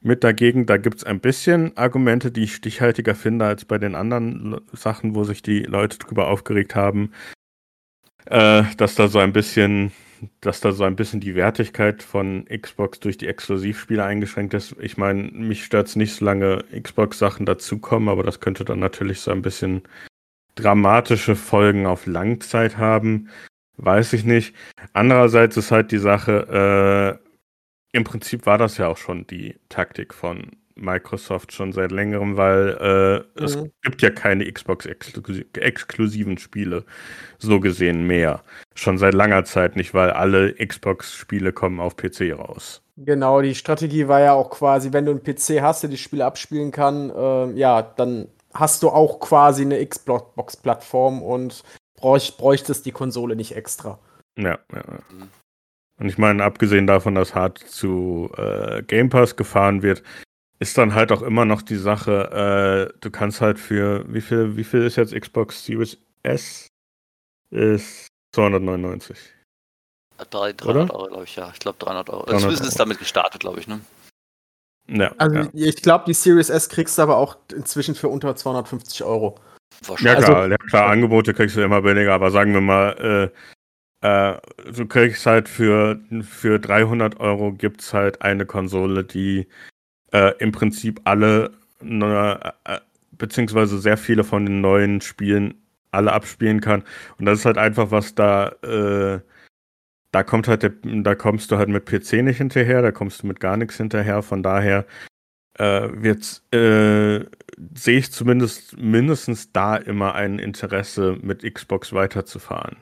mit dagegen. Da gibt es ein bisschen Argumente, die ich stichhaltiger finde als bei den anderen Sachen, wo sich die Leute drüber aufgeregt haben äh, dass da so ein bisschen, dass da so ein bisschen die Wertigkeit von Xbox durch die Exklusivspiele eingeschränkt ist. Ich meine, mich stört es nicht, solange Xbox-Sachen dazukommen, aber das könnte dann natürlich so ein bisschen dramatische Folgen auf Langzeit haben. Weiß ich nicht. Andererseits ist halt die Sache, äh, im Prinzip war das ja auch schon die Taktik von Microsoft schon seit längerem, weil äh, mhm. es gibt ja keine Xbox-exklusiven Spiele, so gesehen mehr. Schon seit langer Zeit nicht, weil alle Xbox-Spiele kommen auf PC raus. Genau, die Strategie war ja auch quasi, wenn du einen PC hast, der die Spiele abspielen kann, äh, ja, dann hast du auch quasi eine Xbox-Plattform und bräuch, bräuchtest die Konsole nicht extra. Ja, ja. Und ich meine, abgesehen davon, dass hart zu äh, Game Pass gefahren wird, ist dann halt auch immer noch die Sache, äh, du kannst halt für, wie viel, wie viel ist jetzt Xbox Series S? Ist 299. 300 Euro, glaube ich, ja. Ich glaube 300 Euro. 300 Zumindest ist damit gestartet, glaube ich, ne? Ja. Also ja. ich glaube, die Series S kriegst du aber auch inzwischen für unter 250 Euro. Ja klar, also, ja, klar, Angebote kriegst du immer billiger, aber sagen wir mal, äh, äh, du kriegst halt für, für 300 Euro gibt es halt eine Konsole, die äh, im Prinzip alle, ne, äh, beziehungsweise sehr viele von den neuen Spielen alle abspielen kann. Und das ist halt einfach was da, äh, da kommt halt der, da kommst du halt mit PC nicht hinterher, da kommst du mit gar nichts hinterher. Von daher äh, wird, äh, sehe ich zumindest mindestens da immer ein Interesse, mit Xbox weiterzufahren.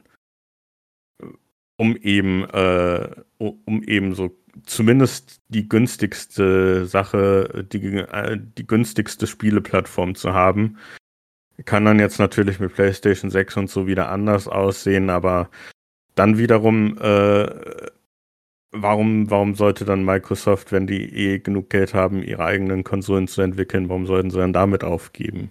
Um eben, äh, um eben so zumindest die günstigste Sache, die, äh, die günstigste Spieleplattform zu haben. Kann dann jetzt natürlich mit PlayStation 6 und so wieder anders aussehen, aber dann wiederum, äh, warum, warum sollte dann Microsoft, wenn die eh genug Geld haben, ihre eigenen Konsolen zu entwickeln, warum sollten sie dann damit aufgeben?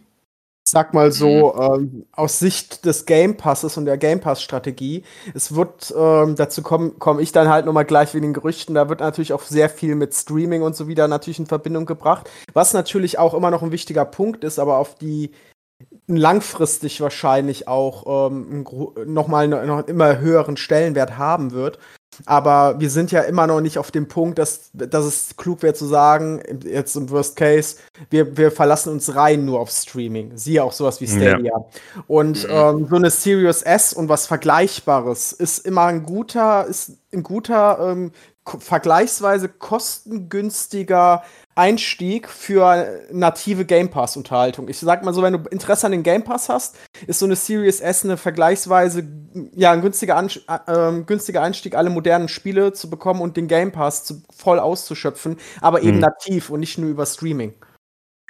Sag mal so, mhm. ähm, aus Sicht des Game Passes und der Game Pass-Strategie, es wird, ähm, dazu komme komm ich dann halt nochmal gleich wegen den Gerüchten, da wird natürlich auch sehr viel mit Streaming und so wieder natürlich in Verbindung gebracht, was natürlich auch immer noch ein wichtiger Punkt ist, aber auf die langfristig wahrscheinlich auch ähm, nochmal noch immer höheren Stellenwert haben wird. Aber wir sind ja immer noch nicht auf dem Punkt, dass, dass es klug wäre zu sagen, jetzt im Worst Case, wir, wir verlassen uns rein nur auf Streaming. Siehe auch sowas wie Stadia. Ja. Und mhm. ähm, so eine Serious S und was Vergleichbares ist immer ein guter, ist ein guter, ähm, vergleichsweise kostengünstiger Einstieg für native Game Pass-Unterhaltung. Ich sag mal so, wenn du Interesse an den Game Pass hast, ist so eine Series S eine vergleichsweise, ja, ein günstiger, An äh, günstiger Einstieg, alle modernen Spiele zu bekommen und den Game Pass zu, voll auszuschöpfen, aber eben mhm. nativ und nicht nur über Streaming.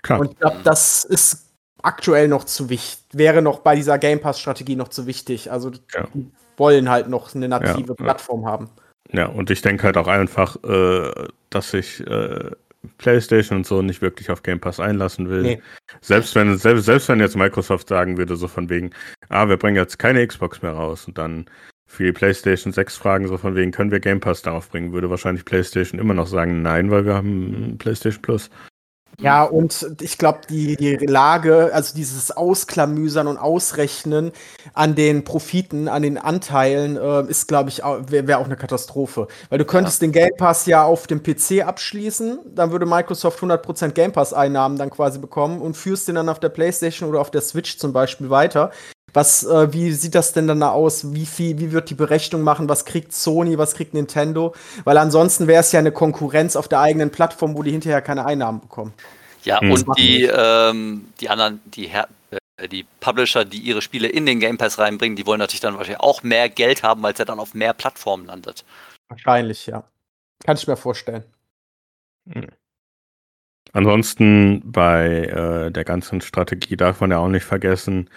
Klar. Und ich glaube, das ist aktuell noch zu wichtig, wäre noch bei dieser Game Pass-Strategie noch zu wichtig. Also, ja. die wollen halt noch eine native ja, Plattform ja. haben. Ja, und ich denke halt auch einfach, äh, dass ich äh, PlayStation und so nicht wirklich auf Game Pass einlassen will. Nee. Selbst wenn selbst, selbst wenn jetzt Microsoft sagen würde, so von wegen, ah, wir bringen jetzt keine Xbox mehr raus und dann für die PlayStation 6 fragen, so von wegen, können wir Game Pass darauf bringen, würde wahrscheinlich PlayStation immer noch sagen, nein, weil wir haben PlayStation Plus. Ja, und ich glaube, die, die Lage, also dieses Ausklamüsern und Ausrechnen an den Profiten, an den Anteilen, äh, ist, glaube ich, wäre wär auch eine Katastrophe. Weil du könntest ja. den Game Pass ja auf dem PC abschließen, dann würde Microsoft 100% Game Pass-Einnahmen dann quasi bekommen und führst den dann auf der PlayStation oder auf der Switch zum Beispiel weiter. Was, äh, wie sieht das denn dann aus? Wie viel, wie wird die Berechnung machen? Was kriegt Sony? Was kriegt Nintendo? Weil ansonsten wäre es ja eine Konkurrenz auf der eigenen Plattform, wo die hinterher keine Einnahmen bekommen. Ja, hm. und die, ähm, die anderen, die, Her äh, die Publisher, die ihre Spiele in den Game Pass reinbringen, die wollen natürlich dann wahrscheinlich auch mehr Geld haben, weil es ja dann auf mehr Plattformen landet. Wahrscheinlich, ja. Kann ich mir vorstellen. Hm. Ansonsten bei äh, der ganzen Strategie darf man ja auch nicht vergessen,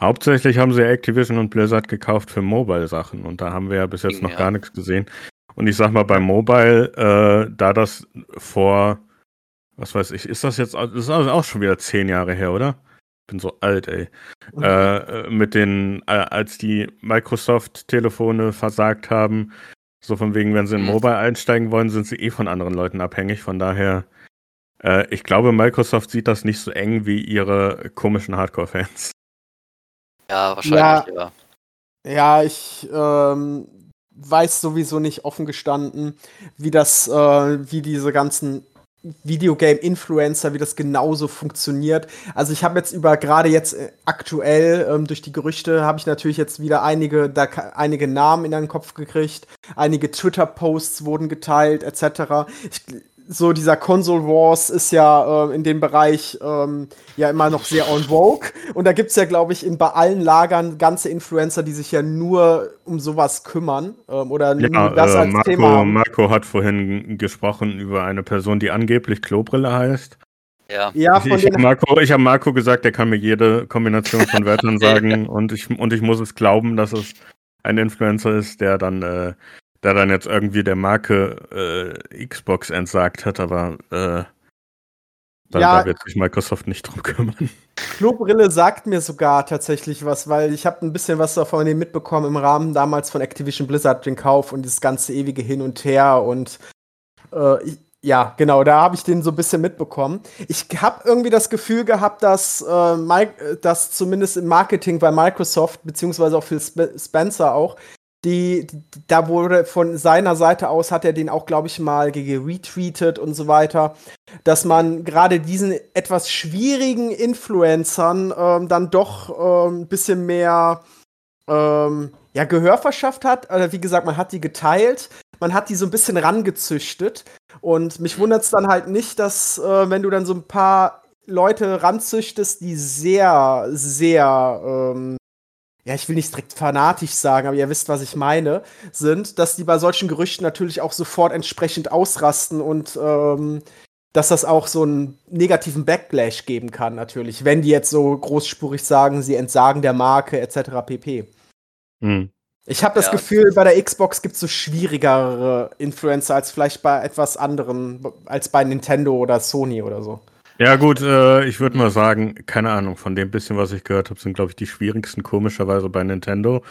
Hauptsächlich haben sie Activision und Blizzard gekauft für Mobile-Sachen und da haben wir ja bis jetzt noch ja. gar nichts gesehen. Und ich sag mal, bei Mobile, äh, da das vor, was weiß ich, ist das jetzt, das ist also auch schon wieder zehn Jahre her, oder? Ich bin so alt, ey. Äh, mit den, äh, als die Microsoft-Telefone versagt haben, so von wegen, wenn sie in mhm. Mobile einsteigen wollen, sind sie eh von anderen Leuten abhängig. Von daher, äh, ich glaube, Microsoft sieht das nicht so eng wie ihre komischen Hardcore-Fans. Ja, wahrscheinlich, ja. Ja, ja ich, ähm, weiß sowieso nicht offen gestanden, wie das, äh, wie diese ganzen Videogame-Influencer, wie das genauso funktioniert. Also ich habe jetzt über gerade jetzt äh, aktuell ähm, durch die Gerüchte habe ich natürlich jetzt wieder einige da, einige Namen in den Kopf gekriegt, einige Twitter-Posts wurden geteilt etc. Ich, so dieser Console Wars ist ja äh, in dem Bereich ähm, ja immer noch sehr on vogue. Und da gibt es ja, glaube ich, in bei allen Lagern ganze Influencer, die sich ja nur um sowas kümmern ähm, oder ja, nur das äh, als Marco, Thema. Marco hat vorhin gesprochen über eine Person, die angeblich Klobrille heißt. Ja, ja von ich, ich Marco, ich habe Marco gesagt, der kann mir jede Kombination von Wörtern sagen und, ich, und ich muss es glauben, dass es ein Influencer ist, der dann äh, der dann jetzt irgendwie der Marke äh, Xbox entsagt hat, aber äh, da, ja, da wird sich Microsoft nicht drum kümmern. Klobrille sagt mir sogar tatsächlich was, weil ich habe ein bisschen was davon mitbekommen im Rahmen damals von Activision Blizzard den Kauf und das ganze ewige Hin und Her und äh, ich, ja, genau, da habe ich den so ein bisschen mitbekommen. Ich habe irgendwie das Gefühl gehabt, dass, äh, Mike, dass zumindest im Marketing bei Microsoft, beziehungsweise auch für Sp Spencer auch, die, da wurde von seiner Seite aus, hat er den auch, glaube ich, mal retweetet und so weiter, dass man gerade diesen etwas schwierigen Influencern ähm, dann doch ähm, ein bisschen mehr ähm, ja, Gehör verschafft hat. Also, wie gesagt, man hat die geteilt, man hat die so ein bisschen rangezüchtet. Und mich wundert es dann halt nicht, dass, äh, wenn du dann so ein paar Leute ranzüchtest, die sehr, sehr ähm, ja, ich will nicht direkt fanatisch sagen, aber ihr wisst, was ich meine, sind, dass die bei solchen Gerüchten natürlich auch sofort entsprechend ausrasten und ähm, dass das auch so einen negativen Backlash geben kann, natürlich, wenn die jetzt so großspurig sagen, sie entsagen der Marke etc. pp. Hm. Ich habe das ja. Gefühl, bei der Xbox gibt es so schwierigere Influencer als vielleicht bei etwas anderen, als bei Nintendo oder Sony oder so. Ja, gut, äh, ich würde mal sagen, keine Ahnung, von dem bisschen, was ich gehört habe, sind, glaube ich, die schwierigsten komischerweise bei Nintendo.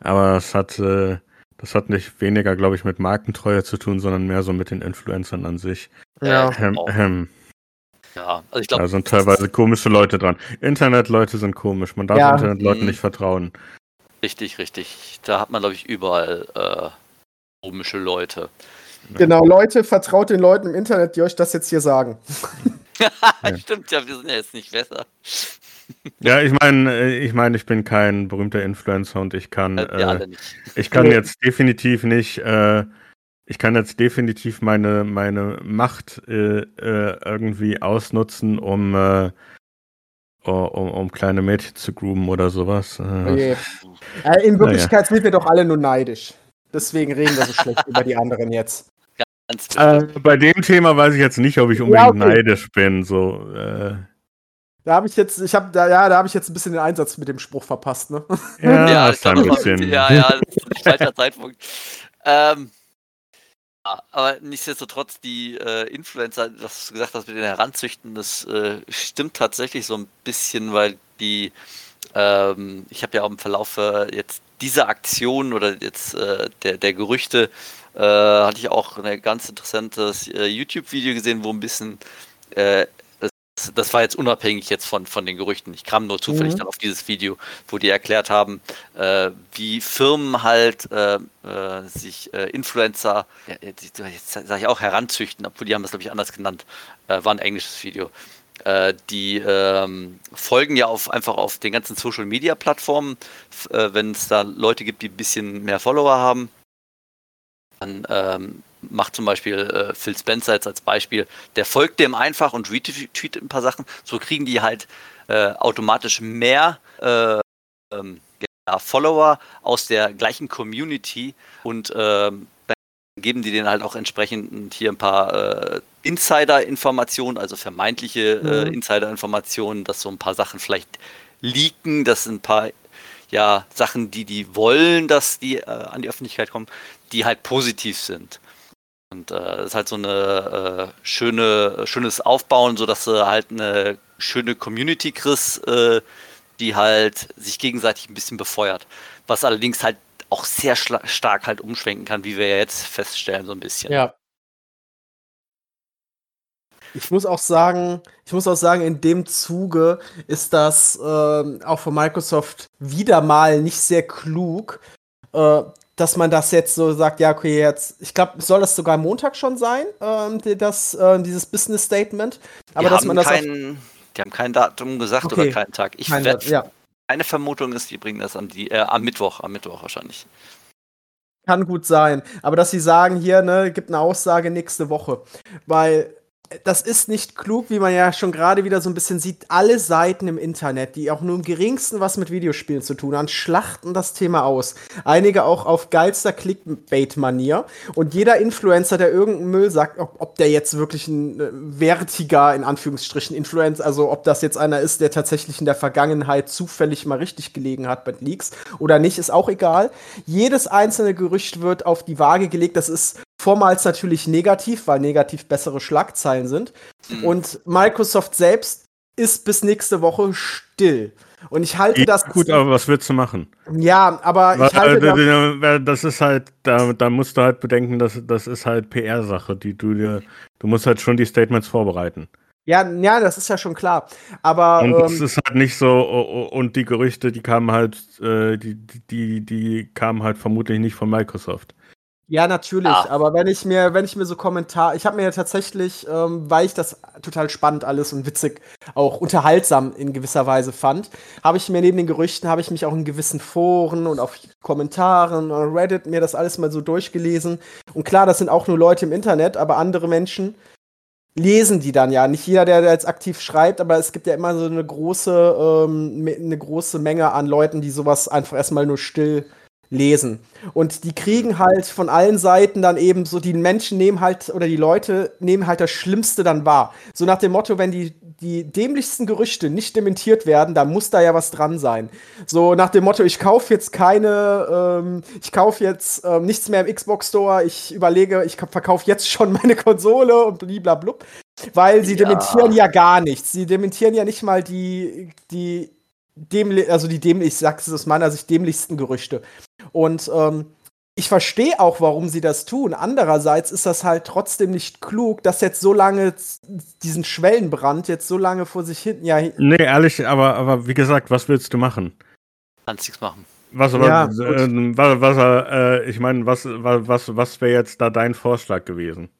Aber es hat, äh, das hat nicht weniger, glaube ich, mit Markentreue zu tun, sondern mehr so mit den Influencern an sich. Ja. Ähm, ähm. Ja, also ich glaube. Da sind teilweise komische Leute dran. Internetleute sind komisch. Man darf ja. Internetleuten mhm. nicht vertrauen. Richtig, richtig. Da hat man, glaube ich, überall äh, komische Leute. Genau, Leute, vertraut den Leuten im Internet, die euch das jetzt hier sagen. ja. Stimmt ja, wir sind ja jetzt nicht besser. ja, ich meine, äh, ich meine, ich bin kein berühmter Influencer und ich kann, äh, ich kann jetzt definitiv nicht, äh, ich kann jetzt definitiv meine meine Macht äh, äh irgendwie ausnutzen, um, äh, um, um kleine Mädchen zu groomen oder sowas. Okay. in Wirklichkeit naja. sind wir doch alle nur neidisch. Deswegen reden wir so schlecht über die anderen jetzt. Äh, bei dem Thema weiß ich jetzt nicht, ob ich unbedingt ja, okay. neidisch bin. So, äh. Da habe ich jetzt, ich habe da, ja, da habe ich jetzt ein bisschen den Einsatz mit dem Spruch verpasst, ne? Ja, ja das ein bisschen. Ja, ja, das ist ein falscher Zeitpunkt. Ähm, aber nichtsdestotrotz, die äh, Influencer, was du gesagt hast mit den Heranzüchten, das äh, stimmt tatsächlich so ein bisschen, weil die, ähm, ich habe ja auch im Verlauf äh, jetzt dieser Aktion oder jetzt äh, der, der Gerüchte äh, hatte ich auch ein ganz interessantes äh, YouTube-Video gesehen, wo ein bisschen, äh, das, das, war jetzt unabhängig jetzt von, von den Gerüchten. Ich kam nur zufällig mhm. dann auf dieses Video, wo die erklärt haben, äh, wie Firmen halt äh, äh, sich Influencer, ja, jetzt, jetzt sage ich auch heranzüchten, obwohl die haben das glaube ich anders genannt, war ein englisches Video die ähm, folgen ja auf, einfach auf den ganzen Social Media Plattformen, äh, wenn es da Leute gibt, die ein bisschen mehr Follower haben, dann ähm, macht zum Beispiel äh, Phil Spencer jetzt als Beispiel, der folgt dem einfach und retweetet ein paar Sachen. So kriegen die halt äh, automatisch mehr äh, ähm, ja, Follower aus der gleichen Community und ähm, dann geben die denen halt auch entsprechend hier ein paar äh, Insider-Informationen, also vermeintliche äh, mhm. Insider-Informationen, dass so ein paar Sachen vielleicht leaken, dass ein paar ja, Sachen, die die wollen, dass die äh, an die Öffentlichkeit kommen, die halt positiv sind. Und äh, das ist halt so eine äh, schöne, schönes Aufbauen, sodass du halt eine schöne Community kriegst, äh, die halt sich gegenseitig ein bisschen befeuert. Was allerdings halt auch sehr stark halt umschwenken kann, wie wir ja jetzt feststellen, so ein bisschen. Ja. Ich muss auch sagen, ich muss auch sagen, in dem Zuge ist das äh, auch von Microsoft wieder mal nicht sehr klug, äh, dass man das jetzt so sagt, ja, okay, jetzt, ich glaube, soll das sogar Montag schon sein, ähm, das, äh, dieses Business Statement. Aber die dass man das. Kein, die haben kein Datum gesagt okay. oder keinen Tag. Ich werde. Ja. Eine Vermutung ist, die bringen das am, die, äh, am Mittwoch, am Mittwoch wahrscheinlich. Kann gut sein. Aber dass sie sagen, hier, ne, gibt eine Aussage nächste Woche. Weil das ist nicht klug, wie man ja schon gerade wieder so ein bisschen sieht. Alle Seiten im Internet, die auch nur im geringsten was mit Videospielen zu tun haben, schlachten das Thema aus. Einige auch auf geilster Clickbait-Manier. Und jeder Influencer, der irgendeinen Müll sagt, ob, ob der jetzt wirklich ein äh, wertiger, in Anführungsstrichen, Influencer, also ob das jetzt einer ist, der tatsächlich in der Vergangenheit zufällig mal richtig gelegen hat bei Leaks oder nicht, ist auch egal. Jedes einzelne Gerücht wird auf die Waage gelegt. Das ist Vormals natürlich negativ, weil negativ bessere Schlagzeilen sind. Mhm. Und Microsoft selbst ist bis nächste Woche still. Und ich halte ja, das. Gut, aber was willst du machen? Ja, aber ich halte äh, das, das ist halt, da, da musst du halt bedenken, dass das ist halt PR-Sache, die du dir, du musst halt schon die Statements vorbereiten. Ja, ja, das ist ja schon klar. Aber und es ähm, ist halt nicht so und die Gerüchte, die kamen halt, äh, die, die, die kamen halt vermutlich nicht von Microsoft. Ja, natürlich. Ah. Aber wenn ich mir, wenn ich mir so Kommentar, ich habe mir ja tatsächlich, ähm, weil ich das total spannend alles und witzig, auch unterhaltsam in gewisser Weise fand, habe ich mir neben den Gerüchten, habe ich mich auch in gewissen Foren und auf Kommentaren und Reddit mir das alles mal so durchgelesen. Und klar, das sind auch nur Leute im Internet, aber andere Menschen lesen die dann ja. Nicht jeder, der jetzt aktiv schreibt, aber es gibt ja immer so eine große, ähm, eine große Menge an Leuten, die sowas einfach erstmal nur still lesen. Und die kriegen halt von allen Seiten dann eben so, die Menschen nehmen halt, oder die Leute nehmen halt das Schlimmste dann wahr. So nach dem Motto, wenn die, die dämlichsten Gerüchte nicht dementiert werden, dann muss da ja was dran sein. So nach dem Motto, ich kaufe jetzt keine, ähm, ich kaufe jetzt ähm, nichts mehr im Xbox Store, ich überlege, ich verkaufe jetzt schon meine Konsole und blablabla. Weil sie ja. dementieren ja gar nichts. Sie dementieren ja nicht mal die, die dämlich, also die dämlich, ich sag's aus meiner Sicht, dämlichsten Gerüchte. Und ähm, ich verstehe auch, warum sie das tun. Andererseits ist das halt trotzdem nicht klug, dass jetzt so lange diesen Schwellenbrand jetzt so lange vor sich hinten. Ja, nee, ehrlich, aber, aber wie gesagt, was willst du machen? Kannst nichts machen. Was, ja, was, äh, was, was äh, ich meine, was, was, was wäre jetzt da dein Vorschlag gewesen?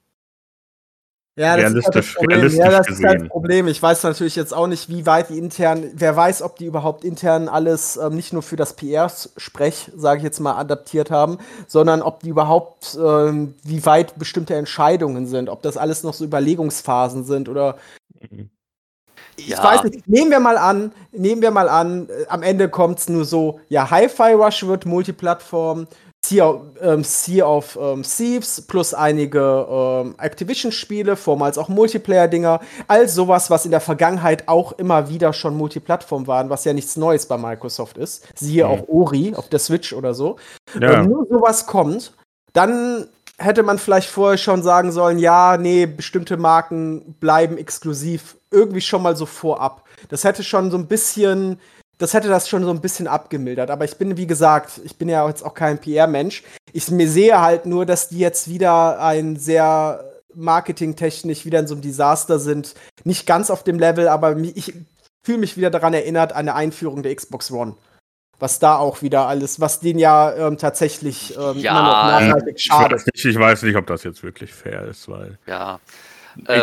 Ja, das ist halt das Problem. Ja, das ist halt das Problem. Ich weiß natürlich jetzt auch nicht, wie weit die intern, wer weiß, ob die überhaupt intern alles ähm, nicht nur für das PR-Sprech, sage ich jetzt mal, adaptiert haben, sondern ob die überhaupt, ähm, wie weit bestimmte Entscheidungen sind, ob das alles noch so Überlegungsphasen sind oder. Mhm. Ich ja. weiß nicht, nehmen wir mal an, nehmen wir mal an, äh, am Ende kommt es nur so, ja, Hi-Fi Rush wird Multiplattform, Sea, ähm, sea of ähm, Thieves plus einige ähm, Activision-Spiele, vormals auch Multiplayer-Dinger, all sowas, was in der Vergangenheit auch immer wieder schon Multiplattform waren, was ja nichts Neues bei Microsoft ist. Siehe mhm. auch Ori auf der Switch oder so. Ja. Wenn nur sowas kommt, dann hätte man vielleicht vorher schon sagen sollen, ja, nee, bestimmte Marken bleiben exklusiv irgendwie schon mal so vorab. Das hätte schon so ein bisschen das hätte das schon so ein bisschen abgemildert. Aber ich bin, wie gesagt, ich bin ja jetzt auch kein PR-Mensch. Ich mir sehe halt nur, dass die jetzt wieder ein sehr marketingtechnisch wieder in so einem Desaster sind. Nicht ganz auf dem Level, aber ich fühle mich wieder daran erinnert an eine Einführung der Xbox One. Was da auch wieder alles, was den ja ähm, tatsächlich ähm, ja, immer noch nachhaltig schadet. Ich weiß, nicht, ich weiß nicht, ob das jetzt wirklich fair ist, weil. Ja.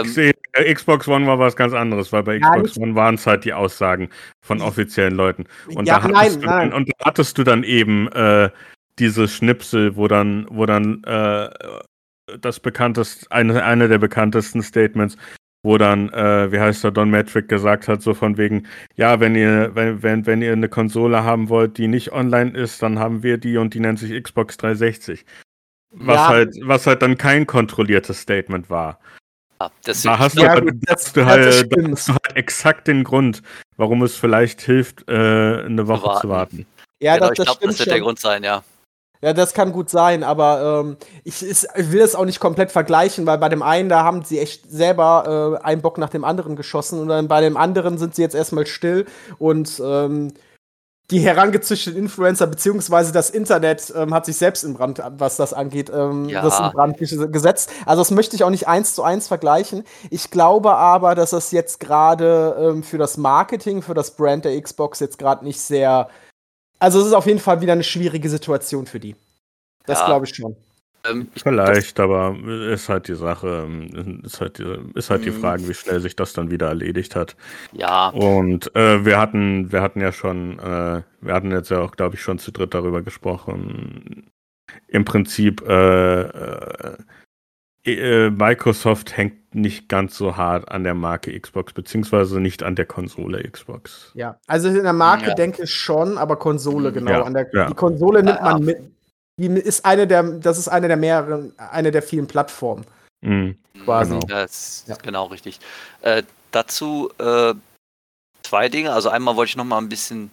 Ich sehe, äh, Xbox One war was ganz anderes, weil bei ja, Xbox One waren es halt die Aussagen von offiziellen Leuten. Und, ja, da, hattest nein, du, nein. und da hattest du dann eben äh, diese Schnipsel, wo dann, wo dann äh, das bekannteste, eine, eine der bekanntesten Statements, wo dann, äh, wie heißt der, Don Metric gesagt hat, so von wegen, ja, wenn ihr, wenn, wenn, wenn ihr eine Konsole haben wollt, die nicht online ist, dann haben wir die und die nennt sich Xbox 360. Was ja. halt, was halt dann kein kontrolliertes Statement war. Da hast, du, ja, gut, das, du, halt, hast du halt exakt den Grund, warum es vielleicht hilft, äh, eine Woche zu warten. Zu warten. Ja, genau, das, das, ich glaube, das wird schon. der Grund sein, ja. Ja, das kann gut sein, aber ähm, ich, ist, ich, will es auch nicht komplett vergleichen, weil bei dem einen, da haben sie echt selber äh, einen Bock nach dem anderen geschossen und dann bei dem anderen sind sie jetzt erstmal still und ähm, die herangezüchteten Influencer beziehungsweise das Internet ähm, hat sich selbst in Brand, was das angeht, ähm, ja. das in Brand gesetzt. Also das möchte ich auch nicht eins zu eins vergleichen. Ich glaube aber, dass das jetzt gerade ähm, für das Marketing, für das Brand der Xbox jetzt gerade nicht sehr. Also es ist auf jeden Fall wieder eine schwierige Situation für die. Das Ja. glaube ich schon. Ähm, ich, Vielleicht, aber ist halt die Sache, ähm, ist halt, die- ist halt die Mhm. Frage, wie schnell sich das dann wieder erledigt hat. Das, ja, Und äh, wir hatten, wir hatten ja schon, äh, wir hatten jetzt ja auch, glaube ich, schon zu dritt darüber gesprochen. Im Prinzip, äh, äh, äh, Microsoft hängt nicht ganz so hart an der Marke Xbox, beziehungsweise nicht an der Konsole Xbox. Ja, also in der Marke Ja. denke ich schon, aber Konsole genau. Ja, An der, ja. Die Konsole nimmt Ja. man mit. Die ist eine der, das ist eine der mehreren, eine der vielen Plattformen. Mhm. quasi. Genau. Das ist Ja. genau richtig. Äh, dazu äh, zwei Dinge. Also einmal wollte ich noch mal ein bisschen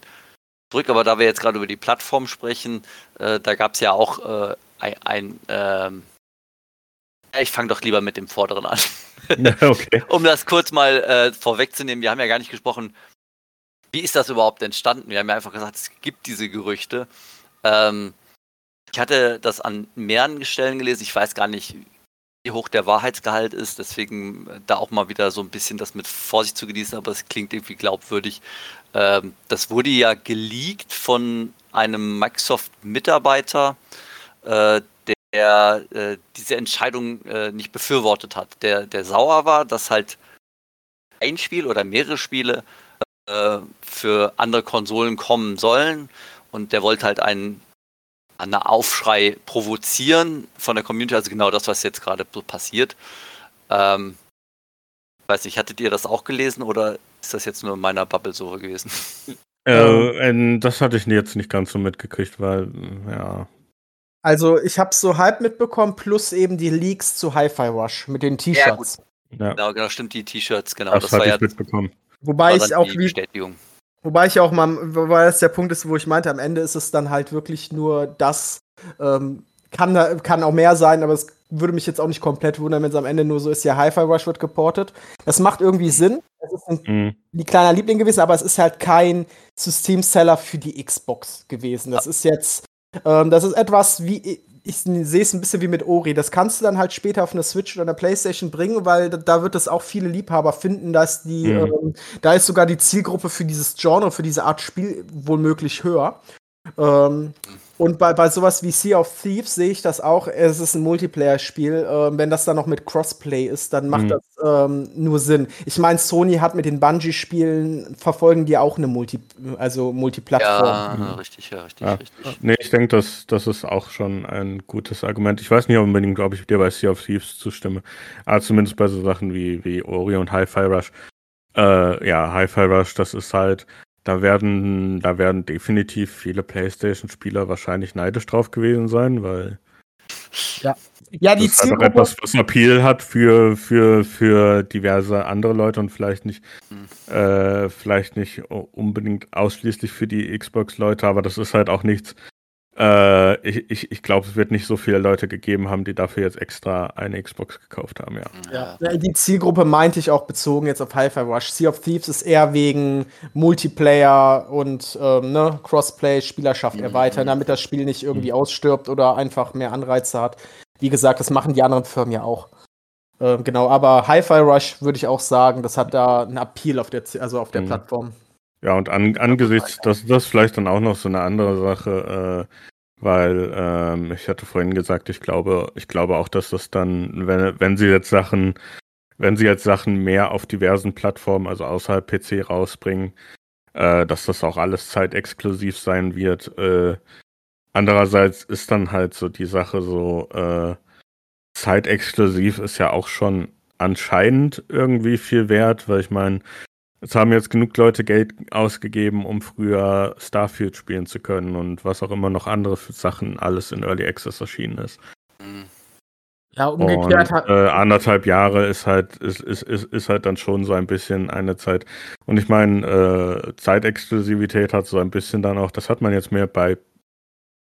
zurück, aber da wir jetzt gerade über die Plattform sprechen, äh, da gab es ja auch äh, ein, ein ähm, ich fange doch lieber mit dem Vorderen an. okay. um das kurz mal äh, vorwegzunehmen, wir haben ja gar nicht gesprochen, wie ist das überhaupt entstanden? Wir haben ja einfach gesagt, es gibt diese Gerüchte. Ähm, ich hatte das an mehreren Stellen gelesen, ich weiß gar nicht, wie hoch der Wahrheitsgehalt ist, deswegen äh, da auch mal wieder so ein bisschen das mit Vorsicht zu genießen, aber es klingt irgendwie glaubwürdig. Ähm, das wurde ja geleakt von einem Microsoft-Mitarbeiter, äh, der äh, diese Entscheidung äh, nicht befürwortet hat, der, der sauer war, dass halt ein Spiel oder mehrere Spiele äh, für andere Konsolen kommen sollen. Und der wollte halt einen, einen Aufschrei provozieren von der Community, also genau das, was jetzt gerade passiert. Ähm, weiß nicht, hattet ihr das auch gelesen oder ist das jetzt nur in meiner Bubble so gewesen? Äh, ähm, das hatte ich jetzt nicht ganz so mitgekriegt, weil, ja. Also ich habe so halb mitbekommen, plus eben die Leaks zu Hi-Fi Rush mit den Ja. T-Shirts. ja Genau, genau, stimmt, die T-Shirts, genau. das, Das, war hatte ja ich mitbekommen. Wobei war ich auch die wie, Bestätigung. Wobei ich auch mal, weil das der Punkt ist, wo ich meinte, am Ende ist es dann halt wirklich nur das, ähm, kann, da- kann auch mehr sein, aber es würde mich jetzt auch nicht komplett wundern, wenn es am Ende nur so ist, ja, Hi-Fi Rush wird geportet. Das macht irgendwie Sinn. Es ist ein Mhm. die kleiner Liebling gewesen, aber es ist halt kein Systemseller für die Xbox gewesen. Das ist jetzt, ähm, das ist etwas wie, ich sehe es ein bisschen wie mit Ori. Das kannst du dann halt später auf eine Switch oder eine Playstation bringen, weil da, wird es auch viele Liebhaber finden, dass die, Mhm. ähm, da ist sogar die Zielgruppe für dieses Genre, für diese Art Spiel wohl möglich höher. Ähm, und bei, bei sowas wie Sea of Thieves sehe ich das auch. Es ist ein Multiplayer-Spiel. Ähm, wenn das dann noch mit Crossplay ist, dann macht Mhm. das ähm, nur Sinn. Ich meine, Sony hat mit den Bungie-Spielen verfolgen die auch eine Multi, also Multiplattform. Ja, Mhm. richtig, ja, richtig, Ja. richtig. Nee, ich denke, das, das ist auch schon ein gutes Argument. Ich weiß nicht unbedingt, ob ich dir bei Sea of Thieves zustimme, aber zumindest bei so Sachen wie, wie Ori und Hi-Fi Rush. Äh, ja, Hi-Fi Rush, das ist halt, da werden, da werden definitiv viele PlayStation-Spieler wahrscheinlich neidisch drauf gewesen sein, weil Ja, die das ist halt auch Zielgruppe. etwas, was Appeal hat für, für, für diverse andere Leute und vielleicht nicht, Hm. äh, vielleicht nicht unbedingt ausschließlich für die Xbox-Leute, aber das ist halt auch nichts. Äh, ich ich, ich glaube, es wird nicht so viele Leute gegeben haben, die dafür jetzt extra eine Xbox gekauft haben, ja. Ja. Die Zielgruppe meinte ich auch bezogen jetzt auf Hi-Fi Rush. Sea of Thieves ist eher wegen Multiplayer und ähm, ne, Crossplay, Spielerschaft Mhm. erweitern, damit das Spiel nicht irgendwie ausstirbt oder einfach mehr Anreize hat. Wie gesagt, das machen die anderen Firmen ja auch. Ähm, genau, aber Hi-Fi Rush würde ich auch sagen, das hat da einen Appeal auf der, also auf der Mhm. Plattform. Ja, und an, angesichts, das, das ist vielleicht dann auch noch so eine andere Sache, äh, weil ähm, ich hatte vorhin gesagt, ich glaube, ich glaube auch, dass das dann, wenn, wenn sie jetzt Sachen, wenn sie jetzt Sachen mehr auf diversen Plattformen, also außerhalb PC rausbringen, äh, dass das auch alles zeitexklusiv sein wird. Äh, andererseits ist dann halt so die Sache so, äh, zeitexklusiv ist ja auch schon anscheinend irgendwie viel wert, weil ich meine, es haben jetzt genug Leute Geld ausgegeben, um früher Starfield spielen zu können und was auch immer noch andere Sachen alles in Early Access erschienen ist. Ja, Und umgekehrt hat. äh, anderthalb Jahre ist halt, ist, ist, ist, ist halt dann schon so ein bisschen eine Zeit. Und ich meine, äh, Zeitexklusivität hat so ein bisschen dann auch, das hat man jetzt mehr bei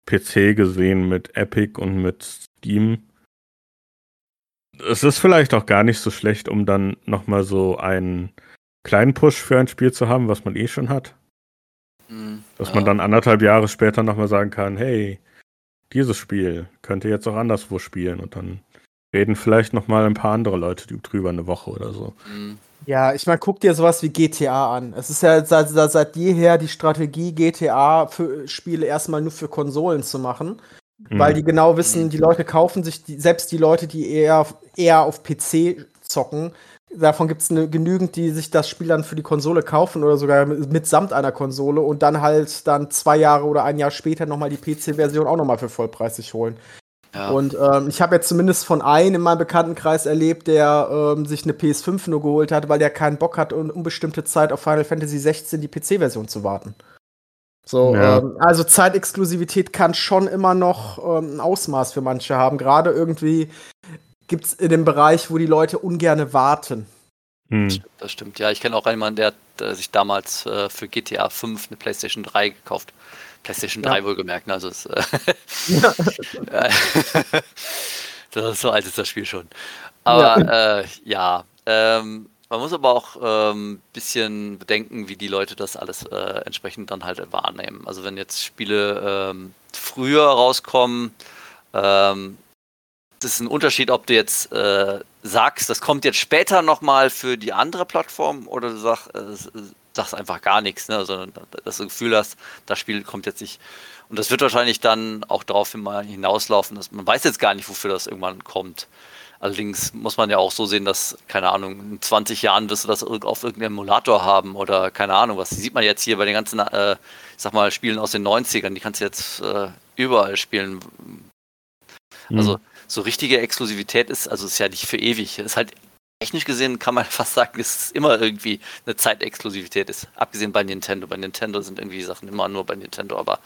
PC gesehen mit Epic und mit Steam. Es ist vielleicht auch gar nicht so schlecht, um dann nochmal so einen kleinen Push für ein Spiel zu haben, was man eh schon hat. Hm. Dass Ja. man dann anderthalb Jahre später nochmal sagen kann, hey, dieses Spiel könnt ihr jetzt auch anderswo spielen und dann reden vielleicht nochmal ein paar andere Leute drüber eine Woche oder so. Hm. Ja, ich meine, guck dir sowas wie GTA an. Es ist ja seit, seit, seit jeher die Strategie, GTA für Spiele erstmal nur für Konsolen zu machen. weil die genau wissen, die Leute kaufen sich, die, selbst die Leute, die eher, eher auf PC zocken, davon gibt es genügend, die sich das Spiel dann für die Konsole kaufen oder sogar mitsamt einer Konsole und dann halt dann zwei Jahre oder ein Jahr später nochmal die PC-Version auch nochmal für Vollpreis sich holen. Ja. Und ähm, ich habe jetzt zumindest von einem in meinem Bekanntenkreis erlebt, der ähm, sich eine PS5 nur geholt hat, weil der keinen Bock hat, um unbestimmte Zeit auf Final Fantasy 16 die PC-Version zu warten. So, ja. ähm, also Zeitexklusivität kann schon immer noch ähm, ein Ausmaß für manche haben. Gerade irgendwie gibt es in dem Bereich, wo die Leute ungerne warten. Hm. Das, stimmt, das, stimmt, ja. Ich kenne auch jemanden, der, der sich damals äh, für GTA 5 eine PlayStation 3 gekauft. PlayStation 3 ja. wohlgemerkt, ne? Also es, äh, ja. das ist so alt ist das Spiel schon. Aber ja, äh, ja ähm, man muss aber auch ein ähm, bisschen bedenken, wie die Leute das alles äh, entsprechend dann halt wahrnehmen. Also wenn jetzt Spiele ähm, früher rauskommen, ähm, das ist ein Unterschied, ob du jetzt äh, sagst, das kommt jetzt später nochmal für die andere Plattform oder du sag, äh, sagst einfach gar nichts, ne? sondern dass du das Gefühl hast, das Spiel kommt jetzt nicht. Und das wird wahrscheinlich dann auch darauf hinauslaufen, dass man weiß jetzt gar nicht, wofür das irgendwann kommt. Allerdings muss man ja auch so sehen, dass, keine Ahnung, in 20 Jahren wirst du das auf irgendeinem Emulator haben oder keine Ahnung was. Die sieht man jetzt hier bei den ganzen, äh, ich sag mal, Spielen aus den 90ern, die kannst du jetzt äh, überall spielen. Mhm. So richtige Exklusivität ist, also ist ja nicht für ewig. Ist halt technisch gesehen kann man fast sagen, dass es immer irgendwie eine Zeitexklusivität ist. Abgesehen bei Nintendo. Bei Nintendo sind irgendwie Sachen immer nur bei Nintendo, aber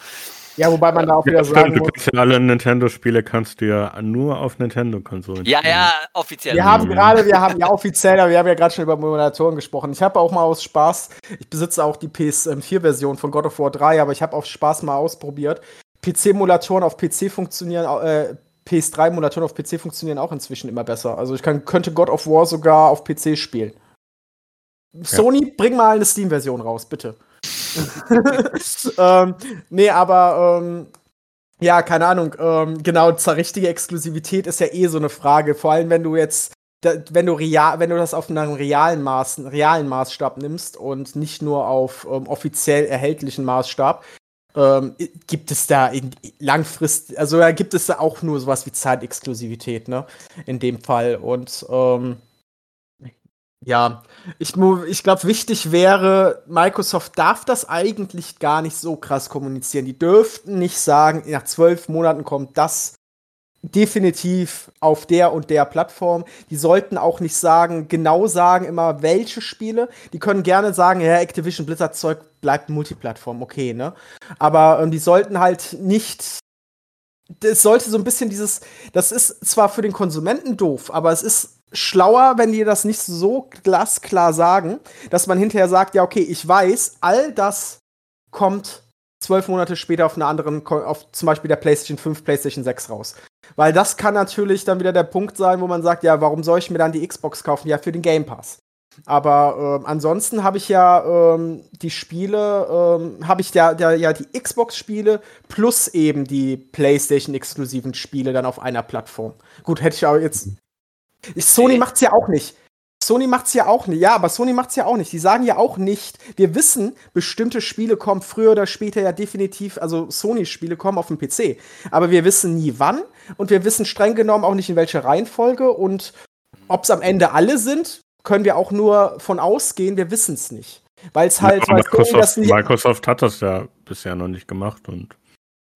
ja, wobei man da auch wieder ja, sagen stimmt, muss. Du alle Nintendo-Spiele kannst du ja nur auf Nintendo-Konsolen Ja, ja, offiziell. Wir haben gerade, wir haben ja offiziell, aber wir haben ja gerade schon über Emulatoren gesprochen. Ich habe auch mal aus Spaß, ich besitze auch die PS4-Version von God of War 3, aber ich habe auf Spaß mal ausprobiert. PC-Emulatoren auf PC funktionieren, äh, PS3-Emulatoren auf PC funktionieren auch inzwischen immer besser. Also ich kann, könnte God of War sogar auf PC spielen. Ja. Sony, bring mal eine Steam-Version raus, bitte. ähm, nee, aber ähm, ja, keine Ahnung. Ähm, genau, zur richtige Exklusivität ist ja eh so eine Frage. Vor allem, wenn du jetzt, da, wenn du real, wenn du das auf einem realen Maß, realen Maßstab nimmst und nicht nur auf ähm, offiziell erhältlichen Maßstab, ähm, gibt es da in, langfristig, also da gibt es da auch nur sowas wie Zeitexklusivität, ne? In dem Fall. Und ähm, ja, ich, ich glaube, wichtig wäre, Microsoft darf das eigentlich gar nicht so krass kommunizieren. Die dürften nicht sagen, nach zwölf Monaten kommt das definitiv auf der und der Plattform. Die sollten auch nicht sagen, genau sagen immer, welche Spiele. Die können gerne sagen, ja, Activision Blizzard Zeug bleibt Multiplattform, okay, ne? Aber ähm, die sollten halt nicht das sollte so ein bisschen dieses, das ist zwar für den Konsumenten doof, aber es ist schlauer, wenn die das nicht so glasklar sagen, dass man hinterher sagt, ja, okay, ich weiß, all das kommt zwölf Monate später auf einer anderen, auf zum Beispiel der PlayStation 5, PlayStation 6 raus. Weil das kann natürlich dann wieder der Punkt sein, wo man sagt, ja, warum soll ich mir dann die Xbox kaufen? Ja, für den Game Pass. Aber äh, ansonsten habe ich ja ähm, die Spiele, ähm, habe ich ja, ja, ja die Xbox-Spiele plus eben die PlayStation-exklusiven Spiele dann auf einer Plattform. Gut, hätte ich aber jetzt Sony macht's ja auch nicht. Sony macht's ja auch nicht. Ja, aber Sony macht's ja auch nicht. Die sagen ja auch nicht, wir wissen, bestimmte Spiele kommen früher oder später ja definitiv, also Sony-Spiele kommen auf den PC. Aber wir wissen nie wann und wir wissen streng genommen auch nicht in welcher Reihenfolge und ob es am Ende alle sind, können wir auch nur von ausgehen, wir wissen es nicht. Weil es halt. Ja, Microsoft, Microsoft hat das ja bisher noch nicht gemacht und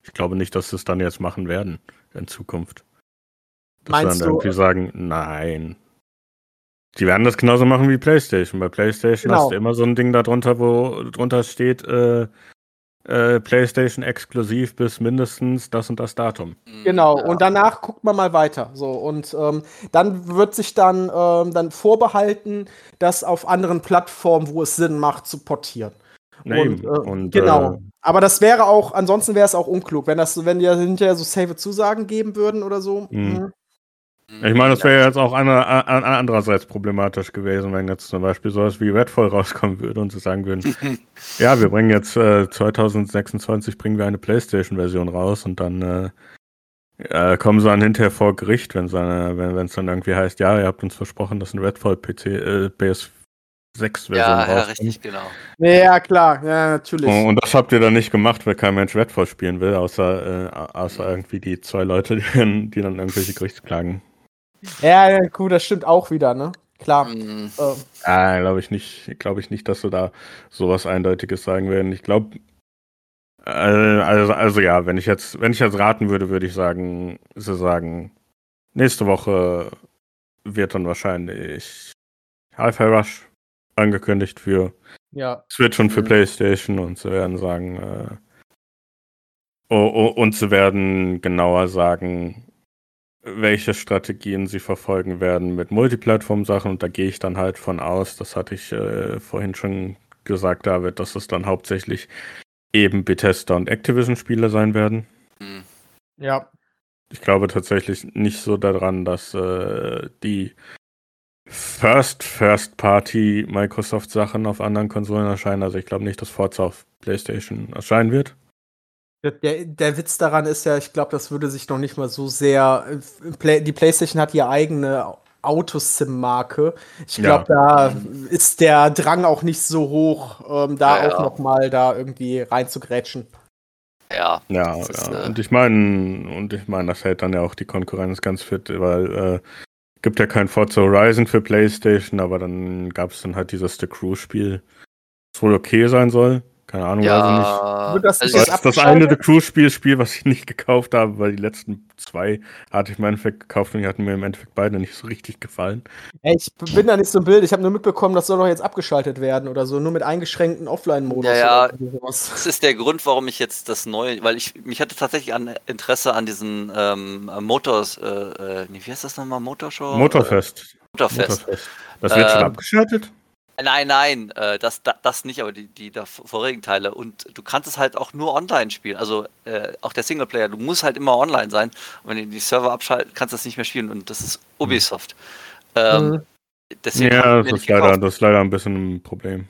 ich glaube nicht, dass sie es dann jetzt machen werden in Zukunft. Dass Meinst dann irgendwie sagen, nein. Die werden das genauso machen wie PlayStation. Bei PlayStation genau. hast du immer so ein Ding darunter, wo drunter steht, äh, äh, PlayStation exklusiv bis mindestens das und das Datum. Mhm. Genau, ja. und danach guckt man mal weiter. So, und ähm, dann wird sich dann, ähm, dann vorbehalten, das auf anderen Plattformen, wo es Sinn macht, zu portieren. Nee, und, äh, und, genau. Äh, Aber das wäre auch, ansonsten wäre es auch unklug, wenn das, wenn die hinterher so safe Zusagen geben würden oder so. Mhm. Ich meine, das wäre jetzt auch eine, eine, andererseits problematisch gewesen, wenn jetzt zum Beispiel sowas wie Redfall rauskommen würde und sie sagen würden, ja, wir bringen jetzt äh, 2026 bringen wir eine PlayStation-Version raus und dann äh, äh, kommen sie dann hinterher vor Gericht, wenn es wenn, dann irgendwie heißt, ja, ihr habt uns versprochen, dass ein Redfall PC, äh, PS 6 Version Ja, ja, rauskommt. richtig, genau. Ja, klar, ja, natürlich. Und und das habt ihr dann nicht gemacht, weil kein Mensch Redfall spielen will, außer, äh, außer irgendwie die zwei Leute, die dann, die dann irgendwelche Gerichtsklagen. Ja, ja, cool, das stimmt auch wieder, ne? Klar. Mm, Äh, Ah, glaube ich nicht, glaube ich nicht, dass sie da sowas Eindeutiges sagen werden. Ich glaube, äh, also, also ja, wenn ich jetzt, wenn ich jetzt raten würde, würde ich sagen, sie sagen, nächste Woche wird dann wahrscheinlich Hi-Fi Rush angekündigt für ja. Switch und für Mhm. PlayStation und sie werden sagen, äh, oh, oh, und sie werden genauer sagen, welche Strategien sie verfolgen werden mit Multiplattform-Sachen und da gehe ich dann halt von aus, das hatte ich äh, vorhin schon gesagt, David, dass es dann hauptsächlich eben Bethesda und Activision-Spiele sein werden. mm. Ja. Ich glaube tatsächlich nicht so daran, dass äh, die First First Party Microsoft Sachen auf anderen Konsolen erscheinen. Also ich glaube nicht, dass Forza auf PlayStation erscheinen wird. Der, der Witz daran ist ja, ich glaube, das würde sich noch nicht mal so sehr. äh, Play, die PlayStation hat ihre eigene Autosim-Marke. Ich glaube, da ist der Drang auch nicht so hoch, ähm, da Ja, ja. auch noch mal da irgendwie reinzugrätschen. Ja, Ja, ist, ja. äh, und ich meine, und ich meine, das hält dann ja auch die Konkurrenz ganz fit, weil äh, gibt ja kein Forza Horizon für PlayStation, aber dann gab es dann halt dieses The Crew Spiel, das wohl okay sein soll. Keine Ahnung, weiß ich nicht. ja. Das also nicht Das das eine The Crew Spiel, Spiel, was ich nicht gekauft habe, weil die letzten zwei hatte ich im Endeffekt gekauft und die hatten mir im Endeffekt beide nicht so richtig gefallen. Ey, ich bin da nicht so im Bild. Ich habe nur mitbekommen, das soll doch jetzt abgeschaltet werden oder so, nur mit eingeschränkten Offline-Modus. Ja, ja. das ist der Grund, warum ich jetzt das neue, weil ich mich hatte tatsächlich an Interesse an diesen ähm, Motors, äh, äh, nee, wie heißt das nochmal? Motorshow? Motorfest. Motorfest. Motorfest. Das wird schon Ähm, abgeschaltet? Nein, nein, äh, das, da- das nicht, aber die, die da vorigen Teile. Und du kannst es halt auch nur online spielen. Also äh, auch der Singleplayer, du musst halt immer online sein. Und wenn du die Server abschalten, kannst du das nicht mehr spielen. Und das ist Ubisoft. Ähm, Mhm. Deswegen Ja, das ist, leider, gekauft. das ist leider ein bisschen ein Problem.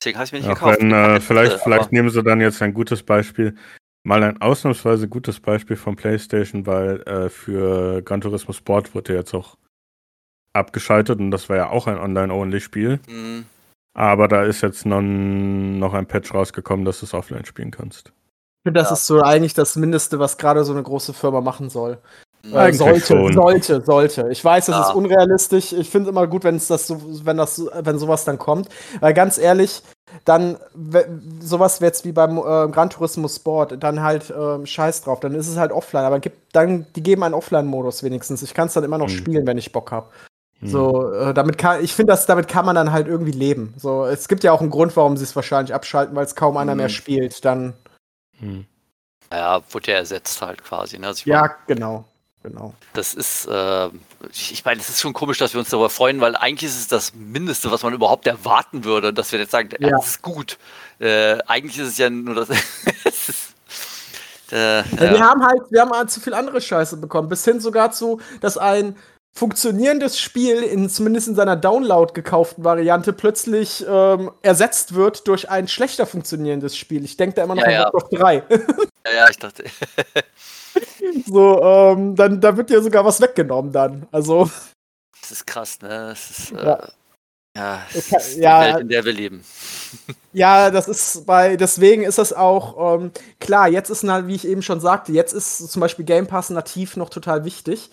Deswegen habe ich mir nicht Auch gekauft. wenn, äh, vielleicht, äh, vielleicht nehmen sie dann jetzt ein gutes Beispiel, mal ein ausnahmsweise gutes Beispiel von PlayStation, weil äh, für Gran Turismo Sport wurde jetzt auch abgeschaltet und das war ja auch ein Online-Only-Spiel. Mhm. Aber da ist jetzt noch, noch ein Patch rausgekommen, dass du es offline spielen kannst. Ich finde, das Ja. ist so eigentlich das Mindeste, was gerade so eine große Firma machen soll. Mhm. Äh, sollte, schon. sollte, sollte. Ich weiß, das Ja. ist unrealistisch. Ich finde es immer gut, wenn es das so, wenn das, so- wenn sowas dann kommt. Weil ganz ehrlich, dann sowas jetzt wie beim äh, Gran Turismo Sport, dann halt ähm, Scheiß drauf. Dann ist es halt offline. Aber gibt, dann die geben einen Offline-Modus wenigstens. Ich kann es dann immer noch Hm. spielen, wenn ich Bock habe. Hm. So, äh, damit kann, ich finde, dass damit kann man dann halt irgendwie leben. So, es gibt ja auch einen Grund, warum sie es wahrscheinlich abschalten, weil es kaum einer Mhm. mehr spielt. Dann, Hm. Ja, wurde ja ersetzt halt quasi. Ne? Also ja, meine, genau, genau. das ist, äh, ich meine, es ist schon komisch, dass wir uns darüber freuen, weil eigentlich ist es das Mindeste, was man überhaupt erwarten würde, dass wir jetzt sagen, ja, das ist gut. Äh, eigentlich ist es ja nur das. äh, Ja, Wir haben halt, wir haben halt zu viel andere Scheiße bekommen, bis hin sogar zu, dass ein funktionierendes Spiel in zumindest in seiner Download gekauften Variante plötzlich ähm, ersetzt wird durch ein schlechter funktionierendes Spiel. Ich denke da immer noch Ja, an ja. Warcraft 3. ja, ja, ich dachte, so, ähm, dann da wird dir sogar was weggenommen dann. Also, das ist krass, ne? Das ist, äh, Ja. ja, kann- ist die ja. Welt, in der wir leben. ja, das ist bei, deswegen ist das auch, ähm, klar, jetzt ist, wie ich eben schon sagte, jetzt ist zum Beispiel Game Pass nativ noch total wichtig.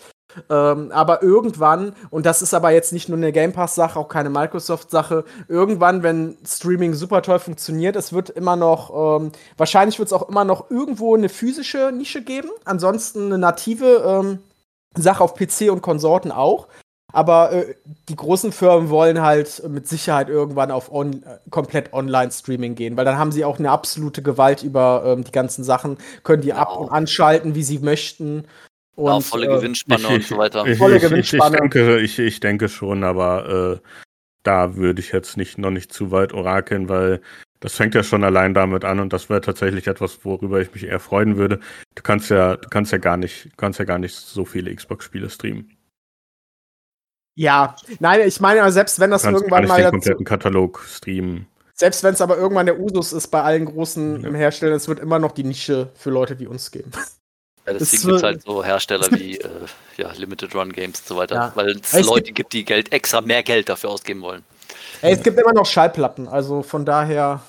Ähm, aber irgendwann, und das ist aber jetzt nicht nur eine Game Pass-Sache, auch keine Microsoft-Sache, irgendwann, wenn Streaming super toll funktioniert, es wird immer noch, ähm, wahrscheinlich wird es auch immer noch irgendwo eine physische Nische geben. Ansonsten eine native ähm, Sache auf PC und Konsorten auch. Aber äh, die großen Firmen wollen halt mit Sicherheit irgendwann auf on äh, komplett Online-Streaming gehen, weil dann haben sie auch eine absolute Gewalt über ähm, die ganzen Sachen, können die ab- Genau. und anschalten, wie sie möchten. Und, ja, volle äh, Gewinnspanne und so weiter. Ich, Volle ich, ich, ich, Gewinnspanne. denke, ich, ich denke schon, aber äh, da würde ich jetzt nicht noch nicht zu weit orakeln, weil das fängt ja schon allein damit an und das wäre tatsächlich etwas, worüber ich mich eher freuen würde. Du kannst ja, du kannst ja gar nicht, du kannst ja gar nicht so viele Xbox-Spiele streamen. Ja, nein, ich meine, selbst wenn Du das kannst gar irgendwann nicht mal den dazu, kompletten Katalog streamen. selbst wenn es aber irgendwann der Usus ist bei allen großen Ja. Herstellern, es wird immer noch die Nische für Leute wie uns geben. Ja, Das deswegen gibt es halt so Hersteller wie äh, ja, Limited Run Games und so weiter, Ja. weil es Leute gibt, die Geld extra mehr Geld dafür ausgeben wollen. Ey, es gibt immer noch Schallplatten, also von daher.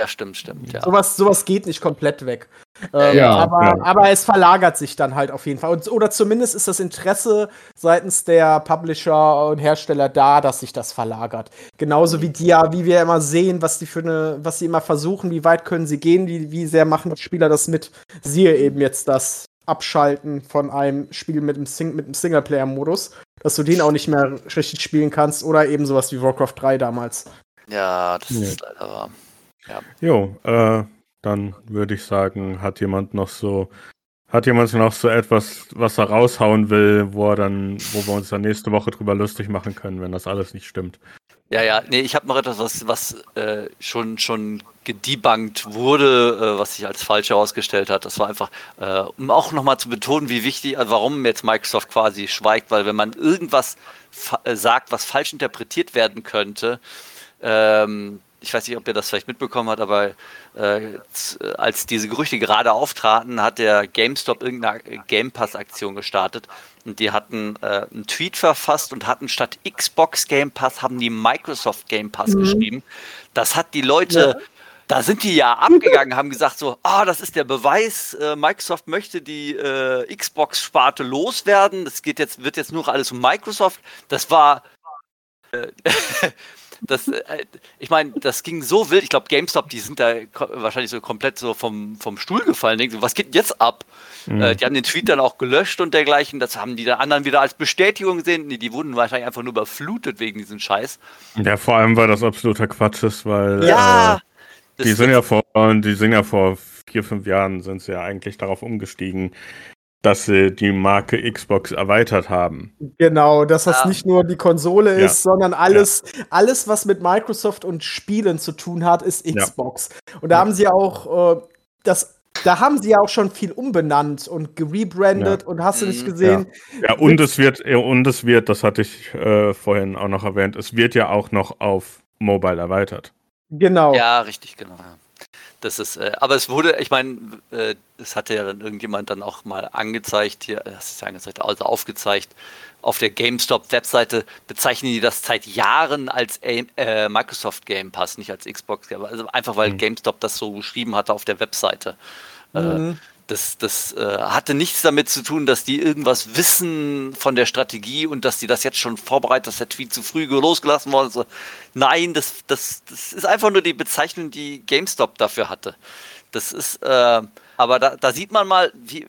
Ja, stimmt, stimmt. Ja. Sowas, sowas geht nicht komplett weg. Ähm, ja, aber, ja. aber es verlagert sich dann halt auf jeden Fall. Und, oder zumindest ist das Interesse seitens der Publisher und Hersteller da, dass sich das verlagert. Genauso wie die ja, wie wir immer sehen, was die für eine, was sie immer versuchen, wie weit können sie gehen, wie, wie sehr machen die Spieler das mit. Siehe eben jetzt das Abschalten von einem Spiel mit einem, Sing einem Singleplayer-Modus, dass du den auch nicht mehr richtig spielen kannst, oder eben sowas wie Warcraft 3 damals. Ja, das ja. ist leider wahr. Ja. Jo, äh, dann würde ich sagen, hat jemand noch so, hat jemand noch so etwas, was er raushauen will, wo er dann, wo wir uns dann nächste Woche drüber lustig machen können, wenn das alles nicht stimmt. Ja, ja, nee, ich habe noch etwas, was, was äh, schon, schon gedebunked wurde, äh, was sich als falsch herausgestellt hat. Das war einfach, äh, um auch nochmal zu betonen, wie wichtig, also warum jetzt Microsoft quasi schweigt, weil wenn man irgendwas äh, sagt, was falsch interpretiert werden könnte, ähm, ich weiß nicht, ob ihr das vielleicht mitbekommen habt, aber äh, als diese Gerüchte gerade auftraten, hat der GameStop irgendeine Game Pass Aktion gestartet und die hatten äh, einen Tweet verfasst und hatten statt Xbox Game Pass haben die Microsoft Game Pass mhm. geschrieben. Das hat die Leute ja. Da sind die ja abgegangen, haben gesagt so, ah, oh, das ist der Beweis, äh, Microsoft möchte die äh, Xbox-Sparte loswerden. Das geht jetzt, wird jetzt nur alles um Microsoft. Das war äh, das, äh, ich meine, das ging so wild. Ich glaube, GameStop, die sind da wahrscheinlich so komplett so vom, vom Stuhl gefallen. Denken, was geht denn jetzt ab? Mhm. Äh, die haben den Tweet dann auch gelöscht und dergleichen. Das haben die dann anderen wieder als Bestätigung gesehen. Nee, die wurden wahrscheinlich einfach nur überflutet wegen diesem Scheiß. Ja, vor allem, weil das absoluter Quatsch ist, weil. Ja! Äh, die sind ja vor, die sind ja vor vier, fünf Jahren sind sie ja eigentlich darauf umgestiegen, dass sie die Marke Xbox erweitert haben. Genau, dass das ja. nicht nur die Konsole ja. ist, sondern alles, ja. alles, was mit Microsoft und Spielen zu tun hat, ist Xbox. Und da haben sie auch äh, das da haben sie ja auch schon viel umbenannt und gerebrandet und hast du nicht mhm. gesehen. Ja, und es wird, und es wird, das hatte ich äh, vorhin auch noch erwähnt, es wird ja auch noch auf Mobile erweitert. Genau. Ja, richtig, genau. Das ist, äh, aber es wurde, ich meine, äh, das hatte ja dann irgendjemand dann auch mal angezeigt, hier, das ist ja angezeigt, also aufgezeigt, auf der GameStop-Webseite bezeichnen die das seit Jahren als äh, Microsoft Game Pass, nicht als Xbox, also einfach weil mhm. GameStop das so geschrieben hatte auf der Webseite. Äh, mhm. Das, das äh, hatte nichts damit zu tun, dass die irgendwas wissen von der Strategie und dass die das jetzt schon vorbereitet, dass der Tweet zu früh losgelassen worden ist. Nein, das, das, das ist einfach nur die Bezeichnung, die GameStop dafür hatte. Das ist, äh, aber da, da sieht man mal, wie,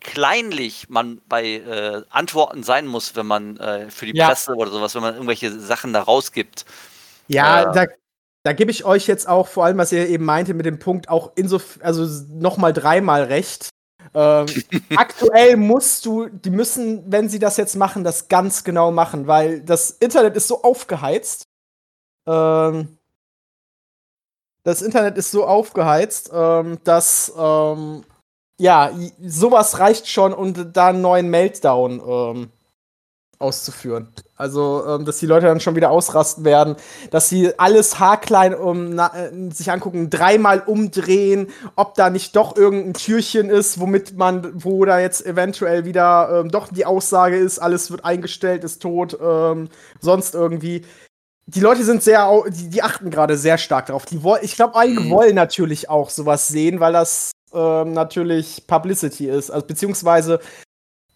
kleinlich man bei äh, Antworten sein muss, wenn man äh, für die ja. Presse oder sowas, wenn man irgendwelche Sachen da rausgibt. Ja, äh, da, da gebe ich euch jetzt auch, vor allem, was ihr eben meinte, mit dem Punkt auch insofern, also nochmal dreimal recht. Ähm, aktuell musst du, die müssen, wenn sie das jetzt machen, das ganz genau machen, weil das Internet ist so aufgeheizt. Ähm, das Internet ist so aufgeheizt, ähm, dass ähm, ja, sowas reicht schon, um da einen neuen Meltdown ähm, auszuführen. Also, ähm, dass die Leute dann schon wieder ausrasten werden, dass sie alles haarklein um, na, äh, sich angucken, dreimal umdrehen, ob da nicht doch irgendein Türchen ist, womit man, wo da jetzt eventuell wieder ähm, doch die Aussage ist, alles wird eingestellt, ist tot, ähm, sonst irgendwie. Die Leute sind sehr, die, die achten gerade sehr stark darauf. Die wollen, ich glaube, einige mhm. wollen natürlich auch sowas sehen, weil das ähm, natürlich Publicity ist, also beziehungsweise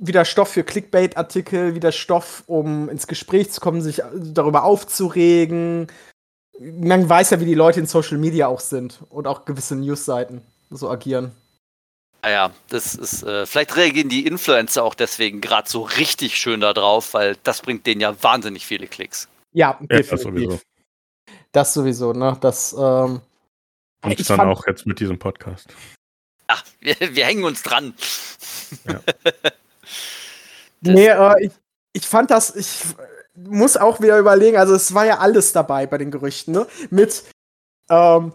wieder Stoff für Clickbait-Artikel, wieder Stoff, um ins Gespräch zu kommen, sich darüber aufzuregen. Man weiß ja, wie die Leute in Social Media auch sind und auch gewisse News-Seiten so agieren. Naja, ah das ist, äh, vielleicht reagieren die Influencer auch deswegen gerade so richtig schön da drauf, weil das bringt denen ja wahnsinnig viele Klicks. Ja, definitiv. Ja, das sowieso. Das sowieso, ne? Das, ähm, Und dann auch jetzt mit diesem Podcast. Ach, wir, wir hängen uns dran. Ja. nee, äh, ich, ich fand das, ich muss auch wieder überlegen, also es war ja alles dabei bei den Gerüchten, ne? Mit, ähm,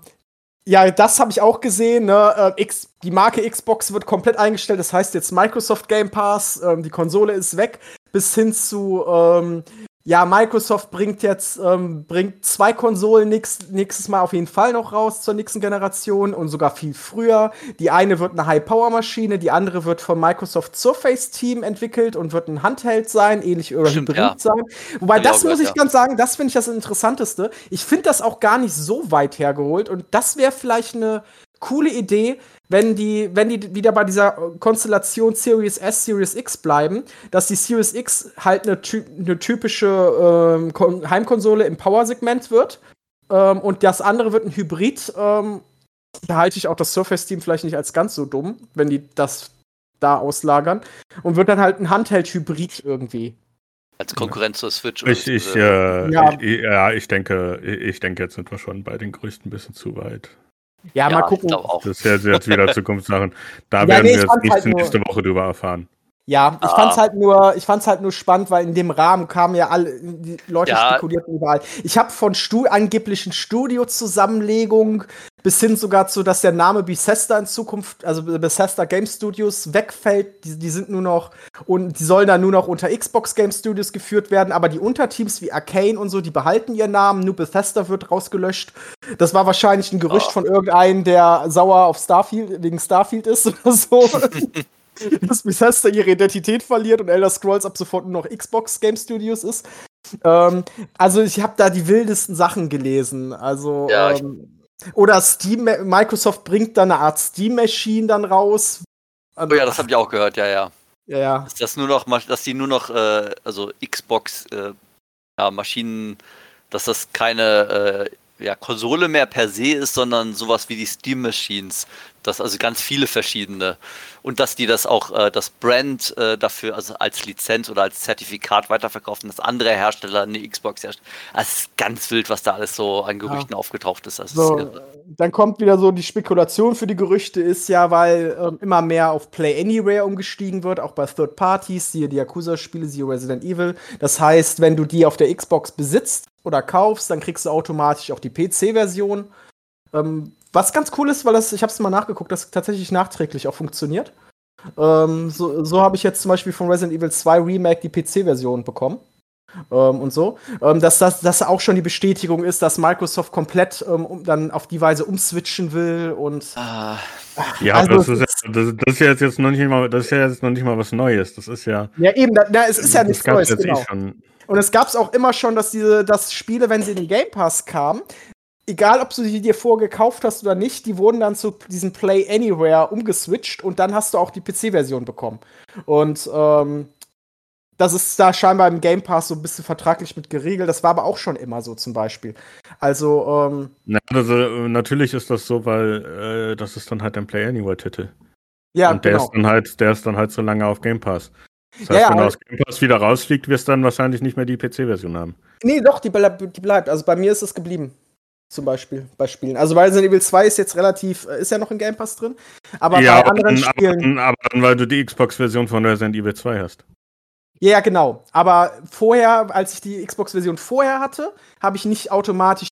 ja, das habe ich auch gesehen, ne? Äh, X, die Marke Xbox wird komplett eingestellt, das heißt jetzt Microsoft Game Pass, ähm, die Konsole ist weg, bis hin zu, ähm, ja, Microsoft bringt jetzt ähm, bringt zwei Konsolen nächst, nächstes Mal auf jeden Fall noch raus zur nächsten Generation und sogar viel früher. Die eine wird eine High-Power-Maschine, die andere wird vom Microsoft Surface Team entwickelt und wird ein Handheld sein, ähnlich oder Stimmt, ja. sein. Wobei das muss ich ja. ganz sagen, das finde ich das Interessanteste. Ich finde das auch gar nicht so weit hergeholt und das wäre vielleicht eine coole Idee, wenn die, wenn die wieder bei dieser Konstellation Series S, Series X bleiben, dass die Series X halt eine, eine typische ähm, Heimkonsole im Power-Segment wird ähm, und das andere wird ein Hybrid. Ähm, da halte ich auch das Surface-Team vielleicht nicht als ganz so dumm, wenn die das da auslagern und wird dann halt ein Handheld-Hybrid irgendwie. Als Konkurrenz zur Switch. Ich, ich, äh, ja. Ich, ja, ich denke, ich denke, jetzt sind wir schon bei den größten ein bisschen zu weit. Ja, ja mal gucken. Das ist jetzt, jetzt wieder Zukunftssachen. Da ja, werden nee, wir jetzt nicht halt nächste Woche drüber erfahren. Ja, ich ah. fand's halt nur, ich fand's halt nur spannend, weil in dem Rahmen kamen ja alle, die Leute ja. spekulierten überall. Ich habe von Stu angeblichen Studio-Zusammenlegungen bis hin sogar zu, dass der Name Bethesda in Zukunft, also Bethesda Game Studios wegfällt. Die, die sind nur noch und die sollen dann nur noch unter Xbox Game Studios geführt werden, aber die Unterteams wie Arcane und so, die behalten ihren Namen, nur Bethesda wird rausgelöscht. Das war wahrscheinlich ein Gerücht oh. von irgendeinem, der sauer auf Starfield wegen Starfield ist oder so. dass Bethesda ihre Identität verliert und Elder Scrolls ab sofort nur noch Xbox Game Studios ist. Ähm, also ich habe da die wildesten Sachen gelesen. Also ja, ähm, oder Steam, Microsoft bringt da eine Art Steam Machine dann raus. Oh ja, das habe ich auch gehört. Ja, ja. Ja, ja. Dass, das nur noch, dass die nur noch, äh, also Xbox äh, ja, Maschinen, dass das keine äh, ja, Konsole mehr per se ist, sondern sowas wie die Steam Machines, das also ganz viele verschiedene. Und dass die das auch, äh, das Brand äh, dafür, also als Lizenz oder als Zertifikat weiterverkaufen, dass andere Hersteller eine Xbox herstellen. Also es ist ganz wild, was da alles so an Gerüchten ja. aufgetaucht ist. So, ist dann kommt wieder so die Spekulation für die Gerüchte ist ja, weil ähm, immer mehr auf Play Anywhere umgestiegen wird, auch bei Third Parties, siehe die Yakuza-Spiele, siehe Resident Evil. Das heißt, wenn du die auf der Xbox besitzt oder kaufst, dann kriegst du automatisch auch die PC-Version. Ähm, was ganz cool ist, weil das, ich habe es mal nachgeguckt, das tatsächlich nachträglich auch funktioniert. Ähm, so so habe ich jetzt zum Beispiel von Resident Evil 2 Remake die PC-Version bekommen. Ähm, und so. Ähm, dass das dass auch schon die Bestätigung ist, dass Microsoft komplett ähm, um, dann auf die Weise umswitchen will und. Ah. Ja, also das, ist ja, das, das, ist ja jetzt noch nicht mal, das ist ja jetzt noch nicht mal was Neues. Das ist ja. Ja, eben, da, da, es ist ja nichts Neues, eh genau. Eh und es gab es auch immer schon, dass diese, dass Spiele, wenn sie in den Game Pass kamen, egal ob du sie dir vorgekauft hast oder nicht, die wurden dann zu diesem Play Anywhere umgeswitcht und dann hast du auch die PC-Version bekommen. Und ähm, das ist da scheinbar im Game Pass so ein bisschen vertraglich mit geregelt. Das war aber auch schon immer so zum Beispiel. Also, ähm, Na, also natürlich ist das so, weil äh, das ist dann halt ein Play Anywhere-Titel. Ja, und der genau. ist dann halt, der ist dann halt so lange auf Game Pass. Das heißt, ja, wenn ja, aus Game Pass wieder rausfliegt, wirst du dann wahrscheinlich nicht mehr die PC-Version haben. Nee, doch, die, die bleibt. Also bei mir ist es geblieben zum Beispiel bei Spielen. Also Resident Evil 2 ist jetzt relativ, äh, ist ja noch im Game Pass drin, aber ja, bei anderen dann, Spielen. Aber, aber weil du die Xbox-Version von Resident Evil 2 hast. Ja, genau. Aber vorher, als ich die Xbox-Version vorher hatte, habe ich nicht automatisch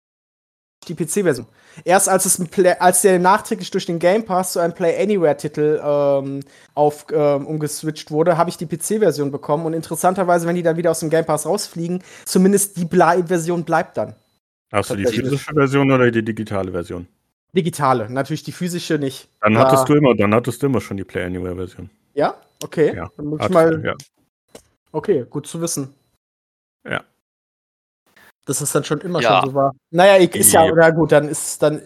die PC-Version. Erst als es Play, als der nachträglich durch den Game Pass zu einem Play Anywhere-Titel ähm, auf ähm, umgeswitcht wurde, habe ich die PC-Version bekommen. Und interessanterweise, wenn die dann wieder aus dem Game Pass rausfliegen, zumindest die Ble Version bleibt dann. Hast du die physische Version oder die digitale Version? Digitale, natürlich die physische nicht. Dann hattest du immer, dann hattest du immer schon die Play Anywhere Version. Ja, okay. Ja, dann muss ich mal. Du, ja. Okay, gut zu wissen. Ja. Dass es dann schon immer ja. schon so war. Naja, ist ja, oder gut, dann ist dann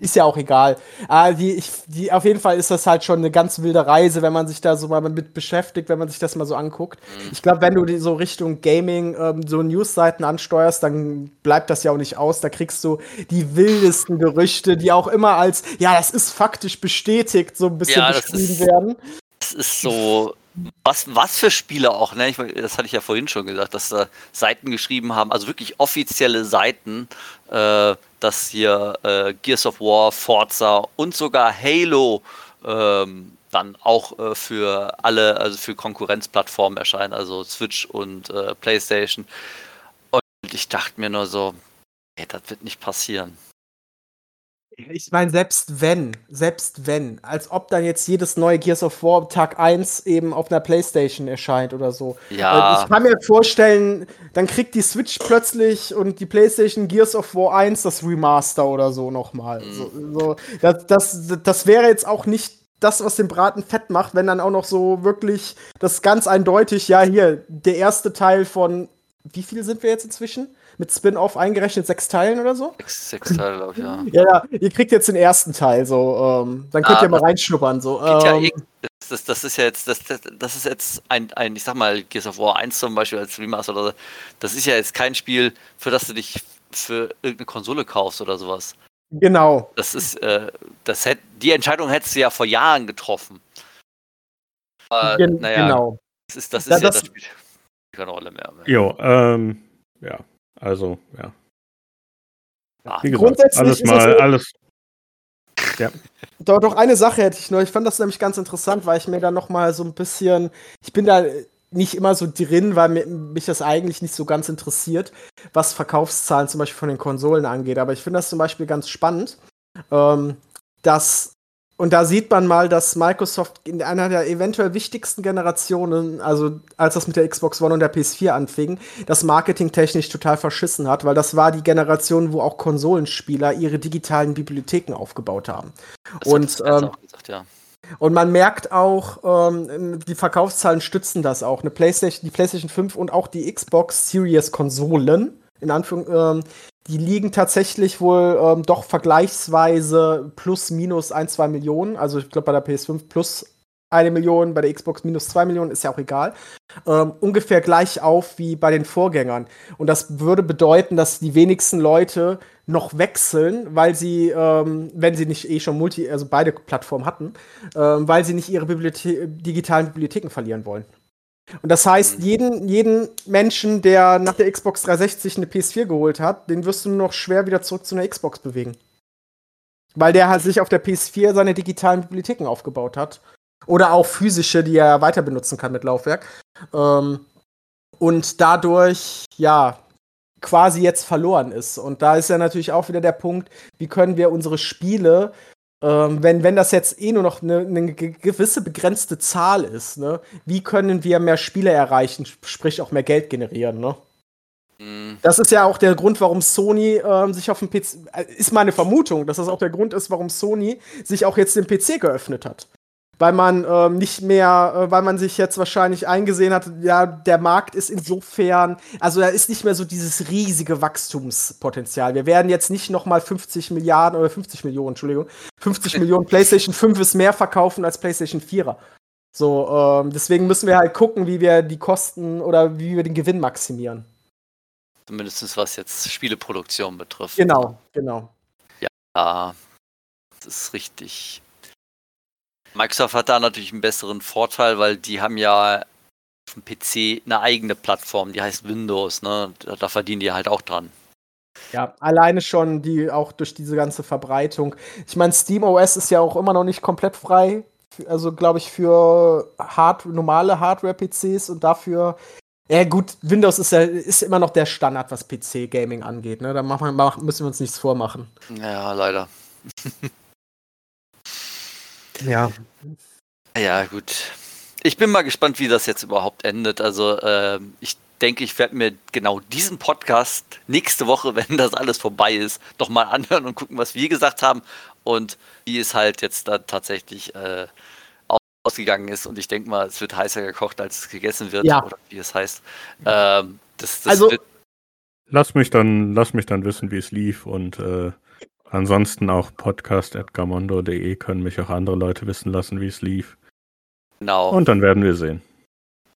ist ja auch egal. Ah, die, ich, die, auf jeden Fall ist das halt schon eine ganz wilde Reise, wenn man sich da so mal mit beschäftigt, wenn man sich das mal so anguckt. Mhm. Ich glaube, wenn du so Richtung Gaming ähm, so Newsseiten ansteuerst, dann bleibt das ja auch nicht aus. Da kriegst du die wildesten Gerüchte, die auch immer als, ja, das ist faktisch bestätigt, so ein bisschen ja, beschrieben werden. Das ist so, was, was für Spiele auch, ne? Ich, das hatte ich ja vorhin schon gesagt, dass da Seiten geschrieben haben, also wirklich offizielle Seiten, äh, dass hier äh, Gears of War, Forza und sogar Halo ähm, dann auch äh, für alle, also für Konkurrenzplattformen erscheinen, also Switch und äh, PlayStation. Und ich dachte mir nur so, ey, das wird nicht passieren. Ich meine, selbst wenn, selbst wenn, als ob dann jetzt jedes neue Gears of War Tag 1 eben auf einer Playstation erscheint oder so. Ja. Äh, Ich kann mir vorstellen, dann kriegt die Switch plötzlich und die Playstation Gears of War 1 das Remaster oder so nochmal. Mhm. So, so, das, das, das wäre jetzt auch nicht das, was den Braten fett macht, wenn dann auch noch so wirklich das ganz eindeutig, ja, hier, der erste Teil von, wie viel sind wir jetzt inzwischen? Mit Spin-off eingerechnet sechs Teilen oder so? Sechs, sechs Teile, glaube ich, ja. Ja, ja, ihr kriegt jetzt den ersten Teil, so, ähm, dann könnt Ah, ihr mal reinschnuppern, so. Ja Ähm, eh- das, das, das ist ja jetzt, das, das, das ist jetzt ein, ein, ich sag mal, Gears of War 1 zum Beispiel als Remaster oder so. Das ist ja jetzt kein Spiel, für das du dich für irgendeine Konsole kaufst oder sowas. genau. Das ist, äh, das hätt, die Entscheidung hättest du ja vor Jahren getroffen. Aber, Gen naja, Genau. das ist, das ist Ja, ja, das- das spielt keine Rolle mehr. Jo, ähm, ja. Also, ja. Ah, Wie gesagt, Grundsätzlich alles ist mal, es- alles. Doch, doch eine Sache hätte ich noch. Ich fand das nämlich ganz interessant, weil ich mir da noch mal so ein bisschen, ich bin da nicht immer so drin, weil mich das eigentlich nicht so ganz interessiert, was Verkaufszahlen zum Beispiel von den Konsolen angeht. Aber ich finde das zum Beispiel ganz spannend, ähm, dass und da sieht man mal, dass Microsoft in einer der eventuell wichtigsten Generationen, also als das mit der Xbox One und der PS4 anfing, das marketingtechnisch total verschissen hat, weil das war die Generation, wo auch Konsolenspieler ihre digitalen Bibliotheken aufgebaut haben. das und, ähm, gesagt, ja. Und man merkt auch, ähm, die Verkaufszahlen stützen das auch. Eine PlayStation, die PlayStation 5 und auch die Xbox Series Konsolen, in Anführung, ähm, die liegen tatsächlich wohl ähm, doch vergleichsweise plus minus ein, zwei Millionen. Also ich glaube bei der PS5 plus eine Million, bei der Xbox minus zwei Millionen, ist ja auch egal. Ähm, ungefähr gleich auf wie bei den Vorgängern. Und das würde bedeuten, dass die wenigsten Leute noch wechseln, weil sie, ähm, wenn sie nicht eh schon Multi, also beide Plattformen hatten, ähm, weil sie nicht ihre Bibliothe digitalen Bibliotheken verlieren wollen. Und das heißt, jeden, jeden Menschen, der nach der Xbox 360 eine PS4 geholt hat, den wirst du nur noch schwer wieder zurück zu einer Xbox bewegen. Weil der halt sich auf der PS4 seine digitalen Bibliotheken aufgebaut hat. Oder auch physische, die er weiter benutzen kann mit Laufwerk. Ähm, und dadurch, ja, quasi jetzt verloren ist. Und da ist ja natürlich auch wieder der Punkt, wie können wir unsere Spiele, ähm, wenn, wenn das jetzt eh nur noch eine, eine ge- gewisse begrenzte Zahl ist, ne, wie können wir mehr Spiele erreichen, sp- sprich auch mehr Geld generieren, ne? Mhm. Das ist ja auch der Grund, warum Sony ähm, sich auf dem PC, äh, ist meine Vermutung, dass das auch der Grund ist, warum Sony sich auch jetzt den PC geöffnet hat. Weil man ähm, nicht mehr, äh, weil man sich jetzt wahrscheinlich eingesehen hat, ja, der Markt ist insofern, also da ist nicht mehr so dieses riesige Wachstumspotenzial. Wir werden jetzt nicht noch mal 50 Milliarden oder 50 Millionen, Entschuldigung, 50 Millionen PlayStation 5 ist mehr verkaufen als PlayStation 4er. So, ähm, deswegen müssen wir halt gucken, wie wir die Kosten oder wie wir den Gewinn maximieren. Zumindest was jetzt Spieleproduktion betrifft. Genau, genau. Ja, das ist richtig. Microsoft hat da natürlich einen besseren Vorteil, weil die haben ja auf dem PC eine eigene Plattform, die heißt Windows, ne? Da, da verdienen die halt auch dran. Ja, alleine schon die auch durch diese ganze Verbreitung. Ich meine, Steam OS ist ja auch immer noch nicht komplett frei. Also, glaube ich, für hard normale Hardware-PCs und dafür. Ja, gut, Windows ist ja ist immer noch der Standard, was PC-Gaming angeht. Ne? Da machen, wir- müssen wir uns nichts vormachen. Ja, leider. Ja. Ja, gut. Ich bin mal gespannt, wie das jetzt überhaupt endet. Also, ähm, ich denke, ich werde mir genau diesen Podcast nächste Woche, wenn das alles vorbei ist, doch mal anhören und gucken, was wir gesagt haben und wie es halt jetzt dann tatsächlich äh, ausgegangen ist. Und ich denke mal, es wird heißer gekocht, als es gegessen wird, Ja. oder wie es heißt. Ähm, das, das Also- wird, Lass mich dann, lass mich dann wissen, wie es lief und äh, ansonsten auch podcast.gamondo.de können mich auch andere Leute wissen lassen, wie es lief. genau, Und dann werden wir sehen.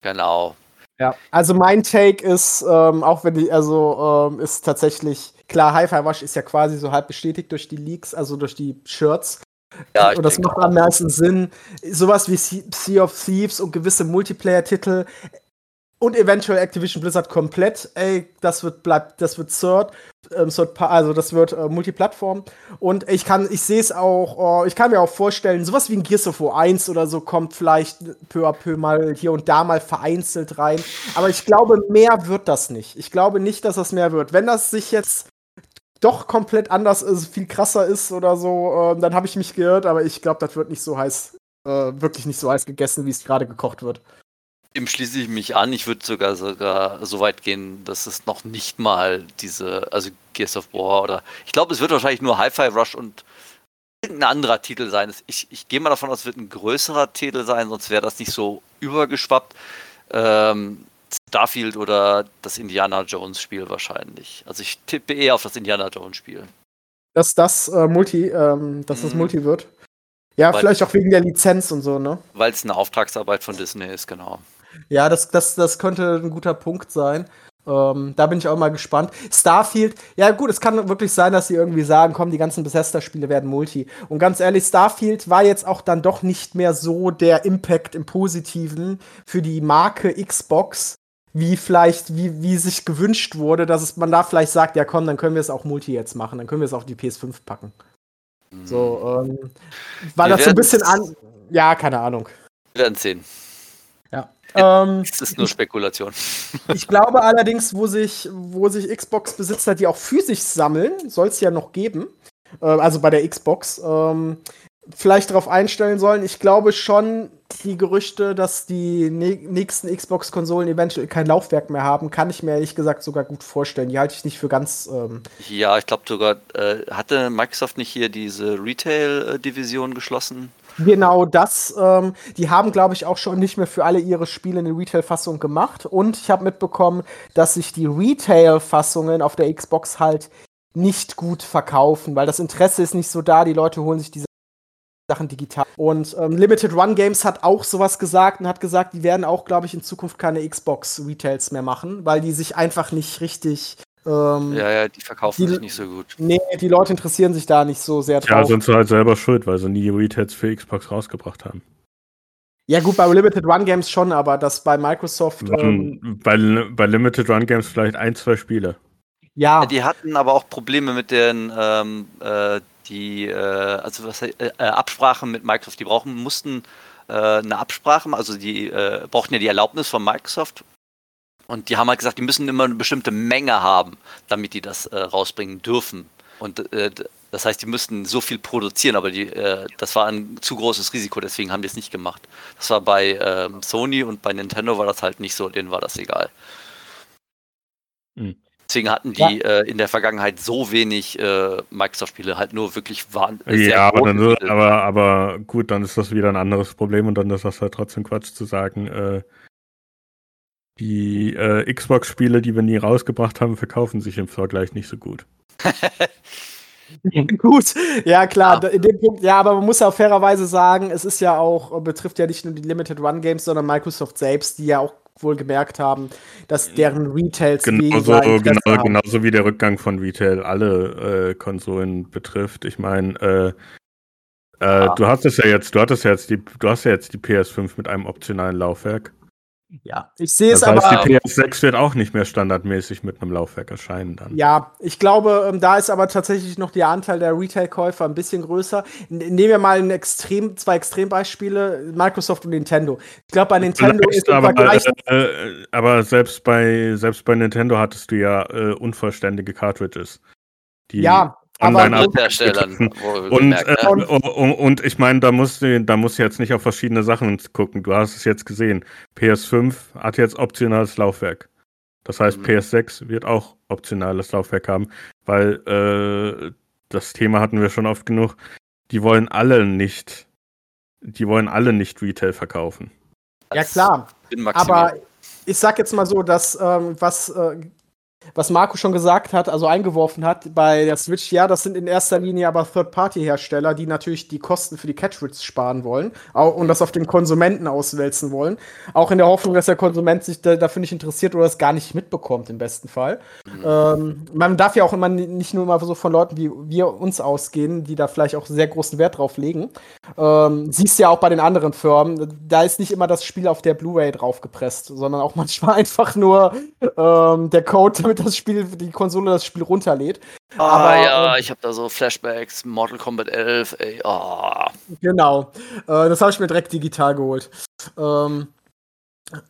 genau. Ja, also mein Take ist, ähm, auch wenn die, also ähm, ist tatsächlich, klar, Hi-Fi Wash ist ja quasi so halb bestätigt durch die Leaks, also durch die Shirts. Ja, ich und das denke macht auch. am meisten Sinn. Sowas wie Sea sea of Thieves und gewisse Multiplayer-Titel und eventuell Activision Blizzard komplett, ey, das wird bleibt, das wird Third, ähm, Third also das wird äh, Multiplattform. Und ich kann, ich sehe es auch, äh, ich kann mir auch vorstellen, sowas wie ein Gears of War 1 oder so kommt vielleicht peu à peu mal hier und da mal vereinzelt rein. Aber ich glaube, mehr wird das nicht. Ich glaube nicht, dass das mehr wird. Wenn das sich jetzt doch komplett anders ist, viel krasser ist oder so, äh, dann habe ich mich geirrt, aber ich glaube, das wird nicht so heiß, äh, wirklich nicht so heiß gegessen, wie es gerade gekocht wird. Dem schließe ich mich an. Ich würde sogar sogar so weit gehen, dass es noch nicht mal diese, also Gears of War oder ich glaube, es wird wahrscheinlich nur Hi-Fi Rush und irgendein anderer Titel sein. Ich, ich gehe mal davon aus, es wird ein größerer Titel sein, sonst wäre das nicht so übergeschwappt. Ähm, Starfield oder das Indiana Jones Spiel wahrscheinlich. Also ich tippe eher auf das Indiana Jones Spiel. Dass das äh, Multi, ähm, dass mhm. das Multi wird. Ja, weil, vielleicht auch wegen der Lizenz und so, ne? Weil es eine Auftragsarbeit von Disney ist, genau. Ja, das, das, das könnte ein guter Punkt sein. Ähm, da bin ich auch mal gespannt. Starfield, ja gut, es kann wirklich sein, dass sie irgendwie sagen, komm, die ganzen Bethesda-Spiele werden Multi. Und ganz ehrlich, Starfield war jetzt auch dann doch nicht mehr so der Impact im Positiven für die Marke Xbox, wie vielleicht, wie, wie sich gewünscht wurde, dass es, man da vielleicht sagt, ja komm, dann können wir es auch Multi jetzt machen, dann können wir es auf die PS5 packen. Mhm. So, ähm, war wir das so ein bisschen an. Ja, keine Ahnung. Wir werden sehen. Ähm, das ist nur Spekulation. Ich glaube allerdings, wo sich, wo sich Xbox-Besitzer, die auch physisch sammeln, soll es ja noch geben, äh, also bei der Xbox, ähm, vielleicht darauf einstellen sollen. Ich glaube schon, die Gerüchte, dass die nächsten Xbox-Konsolen eventuell kein Laufwerk mehr haben, kann ich mir ehrlich gesagt sogar gut vorstellen. Die halte ich nicht für ganz. Ähm ja, ich glaube sogar, äh, hatte Microsoft nicht hier diese Retail-Division geschlossen? Genau das. Ähm, die haben, glaube ich, auch schon nicht mehr für alle ihre Spiele eine Retail-Fassung gemacht. Und ich habe mitbekommen, dass sich die Retail-Fassungen auf der Xbox halt nicht gut verkaufen, weil das Interesse ist nicht so da. Die Leute holen sich diese Sachen digital. Und ähm, Limited Run Games hat auch sowas gesagt und hat gesagt, die werden auch, glaube ich, in Zukunft keine Xbox-Retails mehr machen, weil die sich einfach nicht richtig. Ähm, ja, ja, die verkaufen die, sich nicht so gut. Nee, die Leute interessieren sich da nicht so sehr drauf. Ja, sind sie halt selber schuld, weil sie nie Retails für Xbox rausgebracht haben. Ja, gut, bei Limited Run Games schon, aber das bei Microsoft. Ähm, bei, bei Limited Run Games vielleicht ein, zwei Spiele. Ja. Die hatten aber auch Probleme mit den ähm, äh, die, äh, also was, äh, äh, Absprachen mit Microsoft, die brauchen, mussten äh, eine Absprache, also die äh, brauchten ja die Erlaubnis von Microsoft. Und die haben halt gesagt, die müssen immer eine bestimmte Menge haben, damit die das äh, rausbringen dürfen. Und das heißt, die müssten so viel produzieren, aber die, das war ein zu großes Risiko, deswegen haben die es nicht gemacht. Das war bei ähm, Sony und bei Nintendo war das halt nicht so, denen war das egal. Mhm. Deswegen hatten die ja. äh, in der Vergangenheit so wenig äh, Microsoft-Spiele, halt nur wirklich waren. Ja, aber, dann, aber, aber, gut, dann ist das wieder ein anderes Problem und dann ist das halt trotzdem Quatsch zu sagen, äh, die äh, Xbox-Spiele, die wir nie rausgebracht haben, verkaufen sich im Vergleich nicht so gut. Gut, ja klar, ja. in dem Punkt, ja, aber man muss ja auch fairerweise sagen, es ist ja auch, betrifft ja nicht nur die Limited Run Games, sondern Microsoft selbst, die ja auch wohl gemerkt haben, dass äh, deren Retails genauso, genau, genauso wie der Rückgang von Retail alle äh, Konsolen betrifft. Ich meine, äh, äh, du hast es ja jetzt, du hattest ja jetzt die, du hast ja jetzt die PS5 mit einem optionalen Laufwerk. Ja, ich sehe es aber. Heißt, die PS6 wird auch nicht mehr standardmäßig mit einem Laufwerk erscheinen dann. Ja, ich glaube, ähm, da ist aber tatsächlich noch der Anteil der Retail-Käufer ein bisschen größer. Nehmen wir mal ein Extrem, zwei Extrembeispiele: Microsoft und Nintendo. Ich glaube, bei Nintendo Vielleicht, ist im aber, Vergleich. Äh, äh, aber selbst bei, selbst bei Nintendo hattest du ja äh, unvollständige Cartridges. Die ja, Online-Herstellern. Und, äh, und, und, ich meine, da musst du da musst du jetzt nicht auf verschiedene Sachen gucken. Du hast es jetzt gesehen. PS5 hat jetzt optionales Laufwerk. Das heißt, mhm. PS6 wird auch optionales Laufwerk haben, weil äh, das Thema hatten wir schon oft genug. Die wollen alle nicht, die wollen alle nicht Retail verkaufen. Ja klar, aber ich sag jetzt mal so, dass ähm, was äh, was Marco schon gesagt hat, also eingeworfen hat, bei der Switch, ja, das sind in erster Linie aber Third-Party-Hersteller, die natürlich die Kosten für die Cartridge sparen wollen und das auf den Konsumenten auswälzen wollen. Auch in der Hoffnung, dass der Konsument sich da, dafür nicht interessiert oder es gar nicht mitbekommt, im besten Fall. Mhm. Ähm, man darf ja auch immer nicht nur immer so von Leuten wie wir uns ausgehen, die da vielleicht auch sehr großen Wert drauf legen. Ähm, siehst ja auch bei den anderen Firmen, da ist nicht immer das Spiel auf der Blu-ray draufgepresst, sondern auch manchmal einfach nur ähm, der Code, damit damit das Spiel, die Konsole das Spiel runterlädt. Ah Aber, ja, ähm, ich habe da so Flashbacks, Mortal Kombat 11, ey, oh. Genau, äh, das habe ich mir direkt digital geholt. Ähm,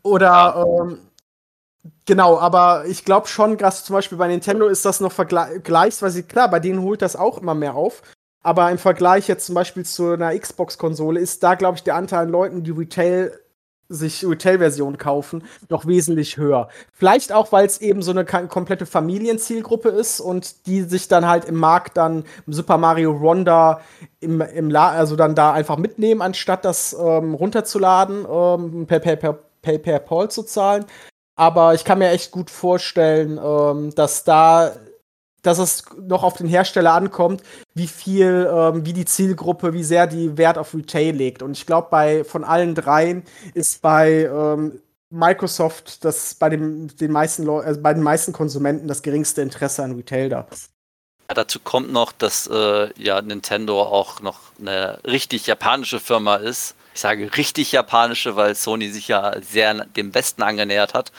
oder, ja. ähm, Genau, aber ich glaube schon, dass zum Beispiel bei Nintendo ist das noch vergleichsweise klar, bei denen holt das auch immer mehr auf. Aber im Vergleich jetzt zum Beispiel zu einer Xbox-Konsole ist da, glaube ich, der Anteil an Leuten, die Retail sich Retail-Versionen kaufen, noch wesentlich höher. Vielleicht auch, weil es eben so eine komplette Familienzielgruppe ist und die sich dann halt im Markt dann Super Mario Ronda im, im La also dann da einfach mitnehmen, anstatt das ähm, runterzuladen, ähm, per, per, per, per, per Paul zu zahlen. Aber ich kann mir echt gut vorstellen, ähm, dass da dass es noch auf den Hersteller ankommt, wie viel, ähm, wie die Zielgruppe, wie sehr die Wert auf Retail legt. Und ich glaube, bei von allen dreien ist bei ähm, Microsoft das bei dem, den meisten also bei den meisten Konsumenten das geringste Interesse an Retail da. Ja, dazu kommt noch, dass äh, ja Nintendo auch noch eine richtig japanische Firma ist. Ich sage richtig japanische, weil Sony sich ja sehr dem Westen angenähert hat.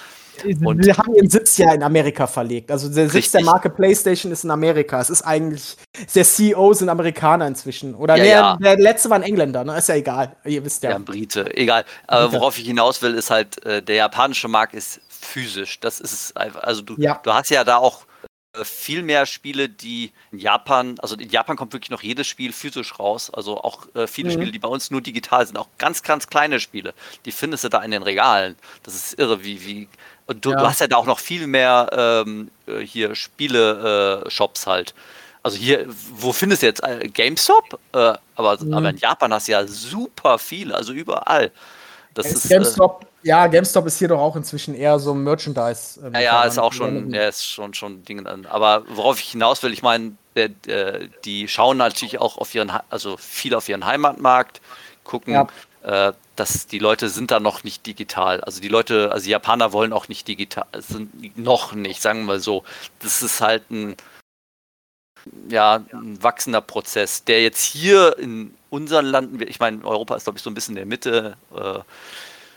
Und wir haben ihren Sitz ja in Amerika verlegt. Also der Sitz der Marke PlayStation ist in Amerika. Es ist eigentlich, der CEO sind Amerikaner inzwischen. Oder ja, der, ja. der, letzte war ein Engländer, ne? Ist ja egal. Ihr wisst ja. Ja, ein Brite. Egal. Aber worauf ich hinaus will, ist halt, äh, der japanische Markt ist physisch. Das ist es einfach. Also du, ja. du hast ja da auch äh, viel mehr Spiele, die in Japan, also in Japan kommt wirklich noch jedes Spiel physisch raus. Also auch äh, viele mhm. Spiele, die bei uns nur digital sind, auch ganz, ganz kleine Spiele, die findest du da in den Regalen. Das ist irre, wie, wie und du, ja. du, hast ja da auch noch viel mehr ähm, äh, hier Spiele-Shops äh, halt. Also hier, wo findest du jetzt? Äh, GameStop? Äh, aber, mhm. aber in Japan hast du ja super viele, also überall. Das ist, GameStop, äh, ja, GameStop ist hier doch auch inzwischen eher so ein Merchandise. Ähm, ja, ja, ist auch schon, der ist schon, schon Dinge. Aber worauf ich hinaus will, ich meine, die schauen natürlich auch auf ihren, also viel auf ihren Heimatmarkt, gucken, ja äh, dass die Leute sind da noch nicht digital. Also die Leute, also die Japaner wollen auch nicht digital, sind noch nicht, sagen wir mal so. Das ist halt ein, ja, ein wachsender Prozess, der jetzt hier in unseren Landen, ich meine, Europa ist glaube ich so ein bisschen in der Mitte, äh,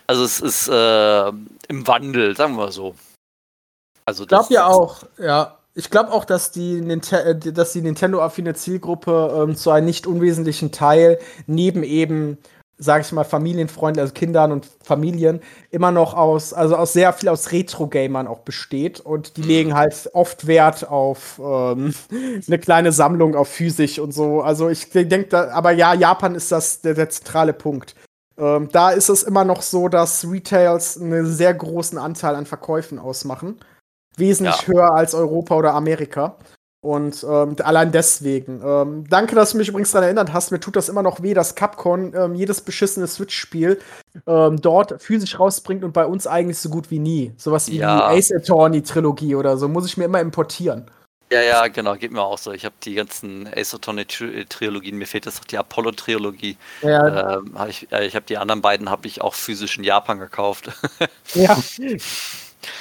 also es ist äh, im Wandel, sagen wir mal so. Also ich glaube ja auch, ja. Ich glaube auch, dass die, äh, die Nintendo-affine Zielgruppe ähm, zu einem nicht unwesentlichen Teil neben eben sage ich mal, Familienfreunde, also Kindern und Familien, immer noch aus, also aus sehr viel aus Retro-Gamern auch besteht. Und die legen halt oft Wert auf ähm, eine kleine Sammlung auf physisch und so. Also ich denke, aber ja, Japan ist das der, der zentrale Punkt. Ähm, da ist es immer noch so, dass Retails einen sehr großen Anteil an Verkäufen ausmachen. Wesentlich ja. höher als Europa oder Amerika. Und ähm, allein deswegen. Ähm, danke, dass du mich übrigens daran erinnert hast. Mir tut das immer noch weh, dass Capcom ähm, jedes beschissene Switch-Spiel ähm, dort physisch rausbringt und bei uns eigentlich so gut wie nie. Sowas wie ja. die Ace Attorney-Trilogie oder so. Muss ich mir immer importieren. Ja, ja, genau, geht mir auch so. Ich habe die ganzen Ace Attorney-Trilogien, mir fehlt jetzt noch die Apollo-Trilogie. Ja. Ähm, hab ich äh, ich habe die anderen beiden habe ich auch physisch in Japan gekauft. ja.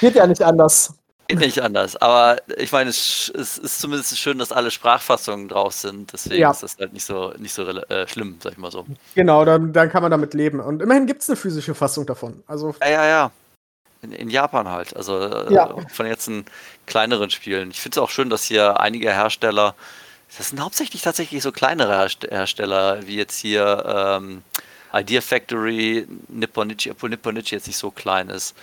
Geht ja nicht anders. Geht nicht anders, aber ich meine, es, es, ist zumindest schön, dass alle Sprachfassungen drauf sind. Deswegen ja. ist das halt nicht so, nicht so äh, schlimm, sag ich mal so. Genau, dann, dann kann man damit leben. Und immerhin gibt es eine physische Fassung davon. Also ja, ja, ja. In, in Japan halt. Also äh, ja. von jetzt in kleineren Spielen. Ich finde es auch schön, dass hier einige Hersteller, das sind hauptsächlich tatsächlich so kleinere Hersteller, wie jetzt hier ähm, Idea Factory, Nipponichi, obwohl Nipponichi jetzt nicht so klein ist.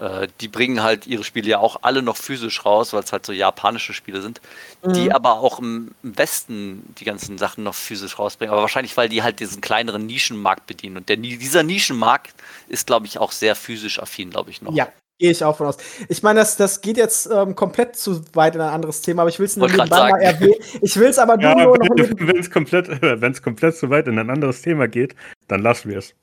Äh, die bringen halt ihre Spiele ja auch alle noch physisch raus, weil es halt so japanische Spiele sind, mhm. die aber auch im, Westen die ganzen Sachen noch physisch rausbringen. Aber wahrscheinlich, weil die halt diesen kleineren Nischenmarkt bedienen. Und der, dieser Nischenmarkt ist, glaube ich, auch sehr physisch affin, glaube ich noch. Ja, Gehe ich auch von aus. Ich meine, das, das geht jetzt ähm, komplett zu weit in ein anderes Thema, aber ich will es nur nebenbei mal erwähnen. Ich will es aber ja, nur noch. Wenn es komplett, komplett zu weit in ein anderes Thema geht, dann lassen wir es.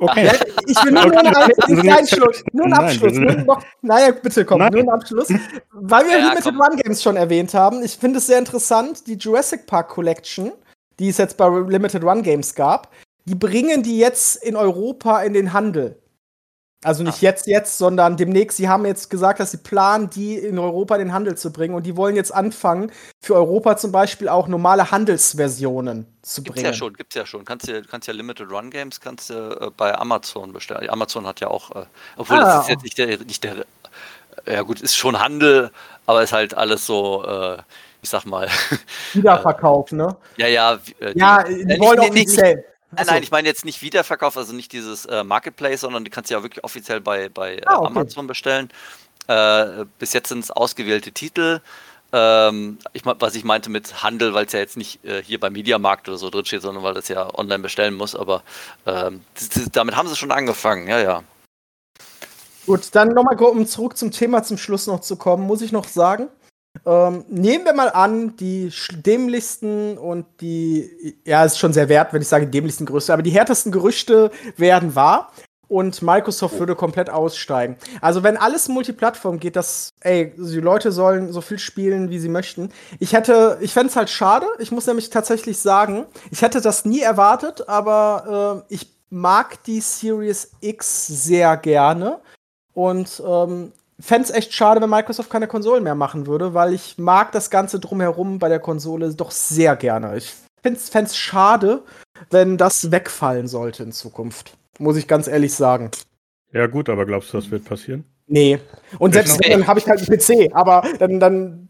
Okay. Ja, ich will nur, okay. nur einen, einen kleinen Schluss, nur einen Abschluss. Nein, nur noch, naja, bitte komm, Nein. nur einen Abschluss. Weil wir ja, Limited Run Games schon erwähnt haben, ich finde es sehr interessant, die Jurassic Park Collection, die es jetzt bei Limited Run Games gab, die bringen die jetzt in Europa in den Handel. Also nicht jetzt, jetzt, sondern demnächst. Sie haben jetzt gesagt, dass sie planen, die in Europa in den Handel zu bringen. Und die wollen jetzt anfangen, für Europa zum Beispiel auch normale Handelsversionen zu gibt's bringen. Gibt's ja schon, gibt's ja schon. Kannst ja, kannst ja Limited Run Games kannst du äh, bei Amazon bestellen. Amazon hat ja auch, äh, obwohl ah, das ist jetzt nicht der, nicht der, äh, ja gut, ist schon Handel, aber ist halt alles so, äh, ich sag mal. Wiederverkauf, ne? Ja, ja. Äh, ja, die, die wollen nicht, offiziell. Nicht, Nein, nein, ich meine jetzt nicht Wiederverkauf, also nicht dieses äh, Marketplace, sondern die kannst du ja wirklich offiziell bei, bei äh, ah, okay. Amazon bestellen. Äh, bis jetzt sind es ausgewählte Titel. Ähm, ich, was ich meinte mit Handel, weil es ja jetzt nicht äh, hier beim Mediamarkt oder so drin steht, sondern weil das ja online bestellen muss. Aber ähm, damit haben sie schon angefangen, ja, ja. Gut, dann nochmal, um zurück zum Thema zum Schluss noch zu kommen, muss ich noch sagen, ähm, nehmen wir mal an, die dämlichsten und die, ja, ist schon sehr wert, wenn ich sage dämlichsten Gerüchte, aber die härtesten Gerüchte werden wahr und Microsoft würde komplett aussteigen. Also wenn alles Multiplattform geht, dass, ey, die Leute sollen so viel spielen, wie sie möchten. Ich hätte, ich fände es halt schade. Ich muss nämlich tatsächlich sagen, ich hätte das nie erwartet, aber äh, ich mag die Series X sehr gerne. Und ähm, fände es echt schade, wenn Microsoft keine Konsolen mehr machen würde, weil ich mag das Ganze drumherum bei der Konsole doch sehr gerne. Ich fände es schade, wenn das wegfallen sollte in Zukunft. Muss ich ganz ehrlich sagen. Ja, gut, aber glaubst du, das wird passieren? Nee. Und selbst wenn, dann habe ich halt einen PC, aber dann, dann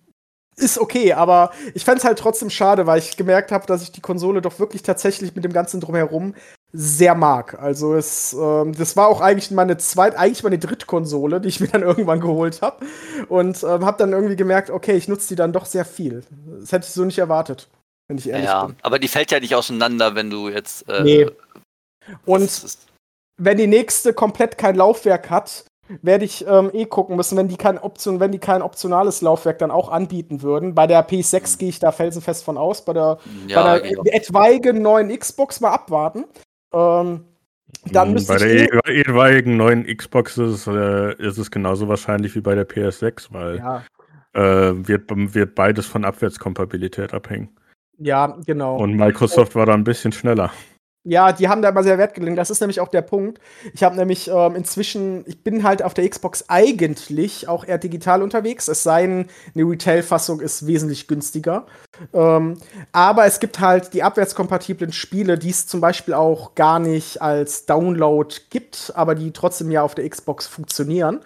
ist okay, aber ich fände es halt trotzdem schade, weil ich gemerkt habe, dass ich die Konsole doch wirklich tatsächlich mit dem Ganzen drumherum sehr mag. Also es, ähm, das war auch eigentlich meine zweite, eigentlich meine Drittkonsole, die ich mir dann irgendwann geholt habe und ähm, habe dann irgendwie gemerkt, okay, ich nutze die dann doch sehr viel. Das hätte ich so nicht erwartet, wenn ich ehrlich ja, bin. aber die fällt ja nicht auseinander, wenn du jetzt. Äh, nee. Und wenn die nächste komplett kein Laufwerk hat, werde ich ähm, eh gucken müssen, wenn die kein Option, wenn die kein optionales Laufwerk dann auch anbieten würden. Bei der PS6 mhm. gehe ich da felsenfest von aus. Bei der, ja, bei der genau. etwaigen neuen Xbox mal abwarten. Ähm, dann hm, bei der eh etwaigen neuen Xbox ist, äh, ist, es genauso wahrscheinlich wie bei der PS6, weil ja. äh, wird, wird beides von Abwärtskompatibilität abhängen. Ja, genau. Und Microsoft war da ein bisschen schneller. Ja, die haben da immer sehr Wert gelegt. Das ist nämlich auch der Punkt. Ich habe nämlich ähm, inzwischen, ich bin halt auf der Xbox eigentlich auch eher digital unterwegs, es sei denn, eine Retail-Fassung ist wesentlich günstiger. Ähm, aber es gibt halt die abwärtskompatiblen Spiele, die es zum Beispiel auch gar nicht als Download gibt, aber die trotzdem ja auf der Xbox funktionieren.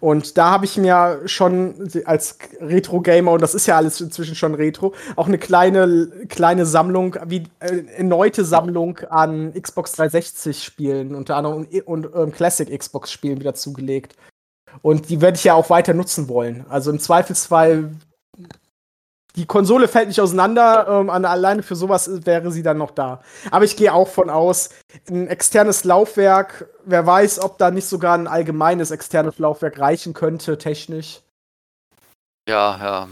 Und da habe ich mir schon als Retro-Gamer, und das ist ja alles inzwischen schon Retro, auch eine kleine, kleine Sammlung, wie äh, erneute Sammlung an Xbox 360-Spielen, unter anderem und, und ähm, Classic Xbox-Spielen wieder zugelegt. Und die werde ich ja auch weiter nutzen wollen. Also im Zweifelsfall die Konsole fällt nicht auseinander, ähm, alleine für sowas wäre sie dann noch da. Aber ich gehe auch von aus, ein externes Laufwerk, wer weiß, ob da nicht sogar ein allgemeines externes Laufwerk reichen könnte, technisch. Ja, ja.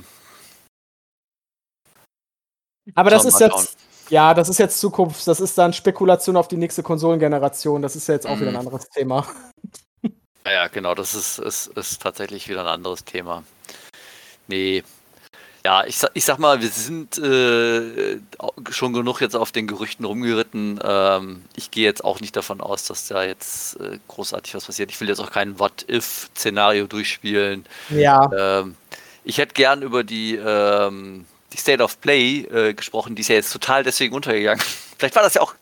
Aber das ist jetzt, ja, das ist jetzt Zukunft, das ist dann Spekulation auf die nächste Konsolengeneration, das ist ja jetzt auch mhm. wieder ein mhm. anderes Thema. Ja, genau, das ist, ist, ist tatsächlich wieder ein anderes Thema. Nee, ja, ich, ich sag mal, wir sind äh, schon genug jetzt auf den Gerüchten rumgeritten. Ähm, ich gehe jetzt auch nicht davon aus, dass da jetzt äh, großartig was passiert. Ich will jetzt auch kein What-If-Szenario durchspielen. Ja. Ähm, ich hätte gern über die, ähm, die State of Play äh, gesprochen, die ist ja jetzt total deswegen untergegangen. Vielleicht war das ja auch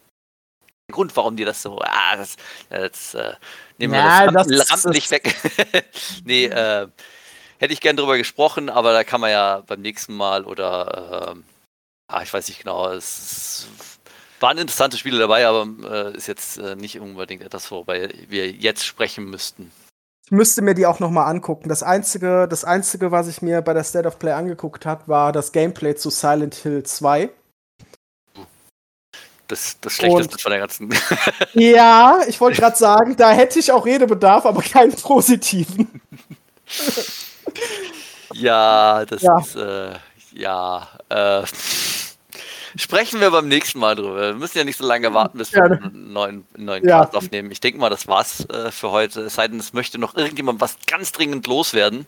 der Grund, warum die das so. Ah, das, das äh, nehmen wir ja, das, das Rampenlicht weg. nee, äh, hätte ich gern drüber gesprochen, aber da kann man ja beim nächsten Mal oder äh, ah, ich weiß nicht genau, es waren interessante Spiele dabei, aber äh, ist jetzt äh, nicht unbedingt etwas, worüber wir jetzt sprechen müssten. Ich müsste mir die auch noch mal angucken. Das einzige, das einzige, was ich mir bei der State of Play angeguckt habe, war das Gameplay zu Silent Hill 2. Das, das Schlechteste Und, von der ganzen. ja, ich wollte gerade sagen, da hätte ich auch Redebedarf, aber keinen positiven. Ja, das ja. ist, äh, ja, äh, sprechen wir beim nächsten Mal drüber. Wir müssen ja nicht so lange warten, bis wir einen neuen, neuen ja. Cast aufnehmen. Ich denke mal, das war's äh, für heute. Es sei denn, es möchte noch irgendjemand was ganz dringend loswerden.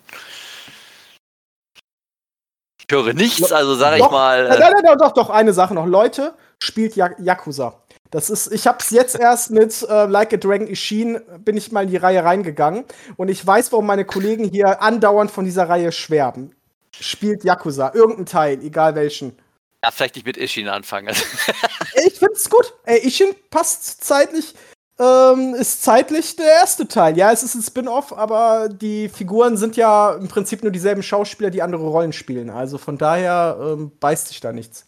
Ich höre nichts, also sage ich mal. Äh, nein, nein, nein, doch, doch, eine Sache noch. Leute, spielt Yakuza. Das ist, ich habe es jetzt erst mit äh, Like a Dragon Ishin, bin ich mal in die Reihe reingegangen und ich weiß, warum meine Kollegen hier andauernd von dieser Reihe schwärmen. Spielt Yakuza, irgendein Teil, egal welchen. Ja, vielleicht nicht mit Ishin anfangen. ich find's gut. Ey, Ishin passt zeitlich, ähm, ist zeitlich der erste Teil. Ja, es ist ein Spin-off, aber die Figuren sind ja im Prinzip nur dieselben Schauspieler, die andere Rollen spielen. Also von daher ähm, beißt sich da nichts.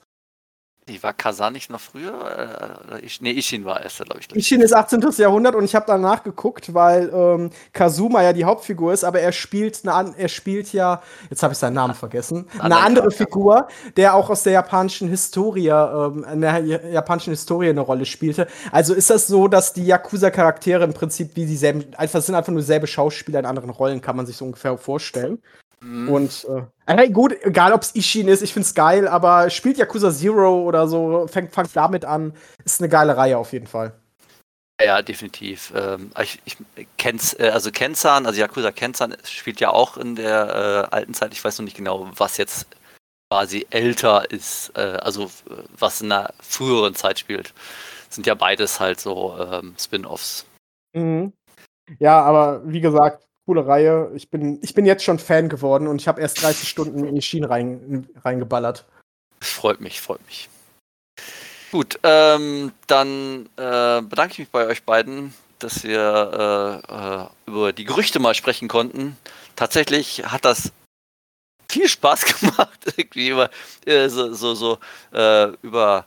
Die war Kazan nicht noch früher? Äh, ich, nee, Ishin war erst, glaube ich. Ishin ist 18. Jahrhundert und ich habe danach geguckt, weil ähm, Kazuma ja die Hauptfigur ist, aber er spielt, eine, er spielt ja, jetzt habe ich seinen Namen vergessen, eine andere Figur, der auch aus der japanischen Historie, ähm, in der japanischen Historie eine Rolle spielte. Also ist das so, dass die Yakuza-Charaktere im Prinzip wie dieselben, einfach sind einfach nur dieselbe Schauspieler in anderen Rollen, kann man sich so ungefähr vorstellen. Mhm. Und äh, gut, egal ob es Ishin ist, ich find's geil, aber spielt Yakuza Zero oder so, fängt, fängt damit an, ist eine geile Reihe auf jeden Fall. Ja, definitiv. Ähm, ich, ich kenn's, äh, also Kenzan, also Yakuza Kenzan spielt ja auch in der äh, alten Zeit. Ich weiß noch nicht genau, was jetzt quasi älter ist, äh, also was in der früheren Zeit spielt. Sind ja beides halt so ähm, Spin-offs. Mhm. Ja, aber wie gesagt, coole Reihe. Ich bin, ich bin jetzt schon Fan geworden und ich habe erst 30 Stunden in die Schienen rein, reingeballert. Freut mich, freut mich. Gut, ähm, dann äh, bedanke ich mich bei euch beiden, dass wir äh, äh, über die Gerüchte mal sprechen konnten. Tatsächlich hat das viel Spaß gemacht, irgendwie über äh, so, so, so äh, über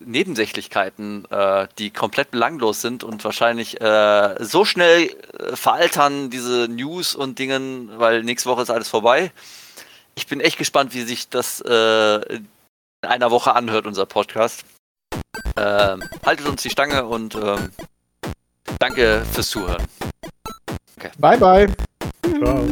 Nebensächlichkeiten, äh, die komplett belanglos sind und wahrscheinlich äh, so schnell äh, veraltern, diese News und Dingen, weil nächste Woche ist alles vorbei. Ich bin echt gespannt, wie sich das äh, in einer Woche anhört, unser Podcast. Ähm, haltet uns die Stange und ähm, danke fürs Zuhören. Okay. Bye, bye. Ciao.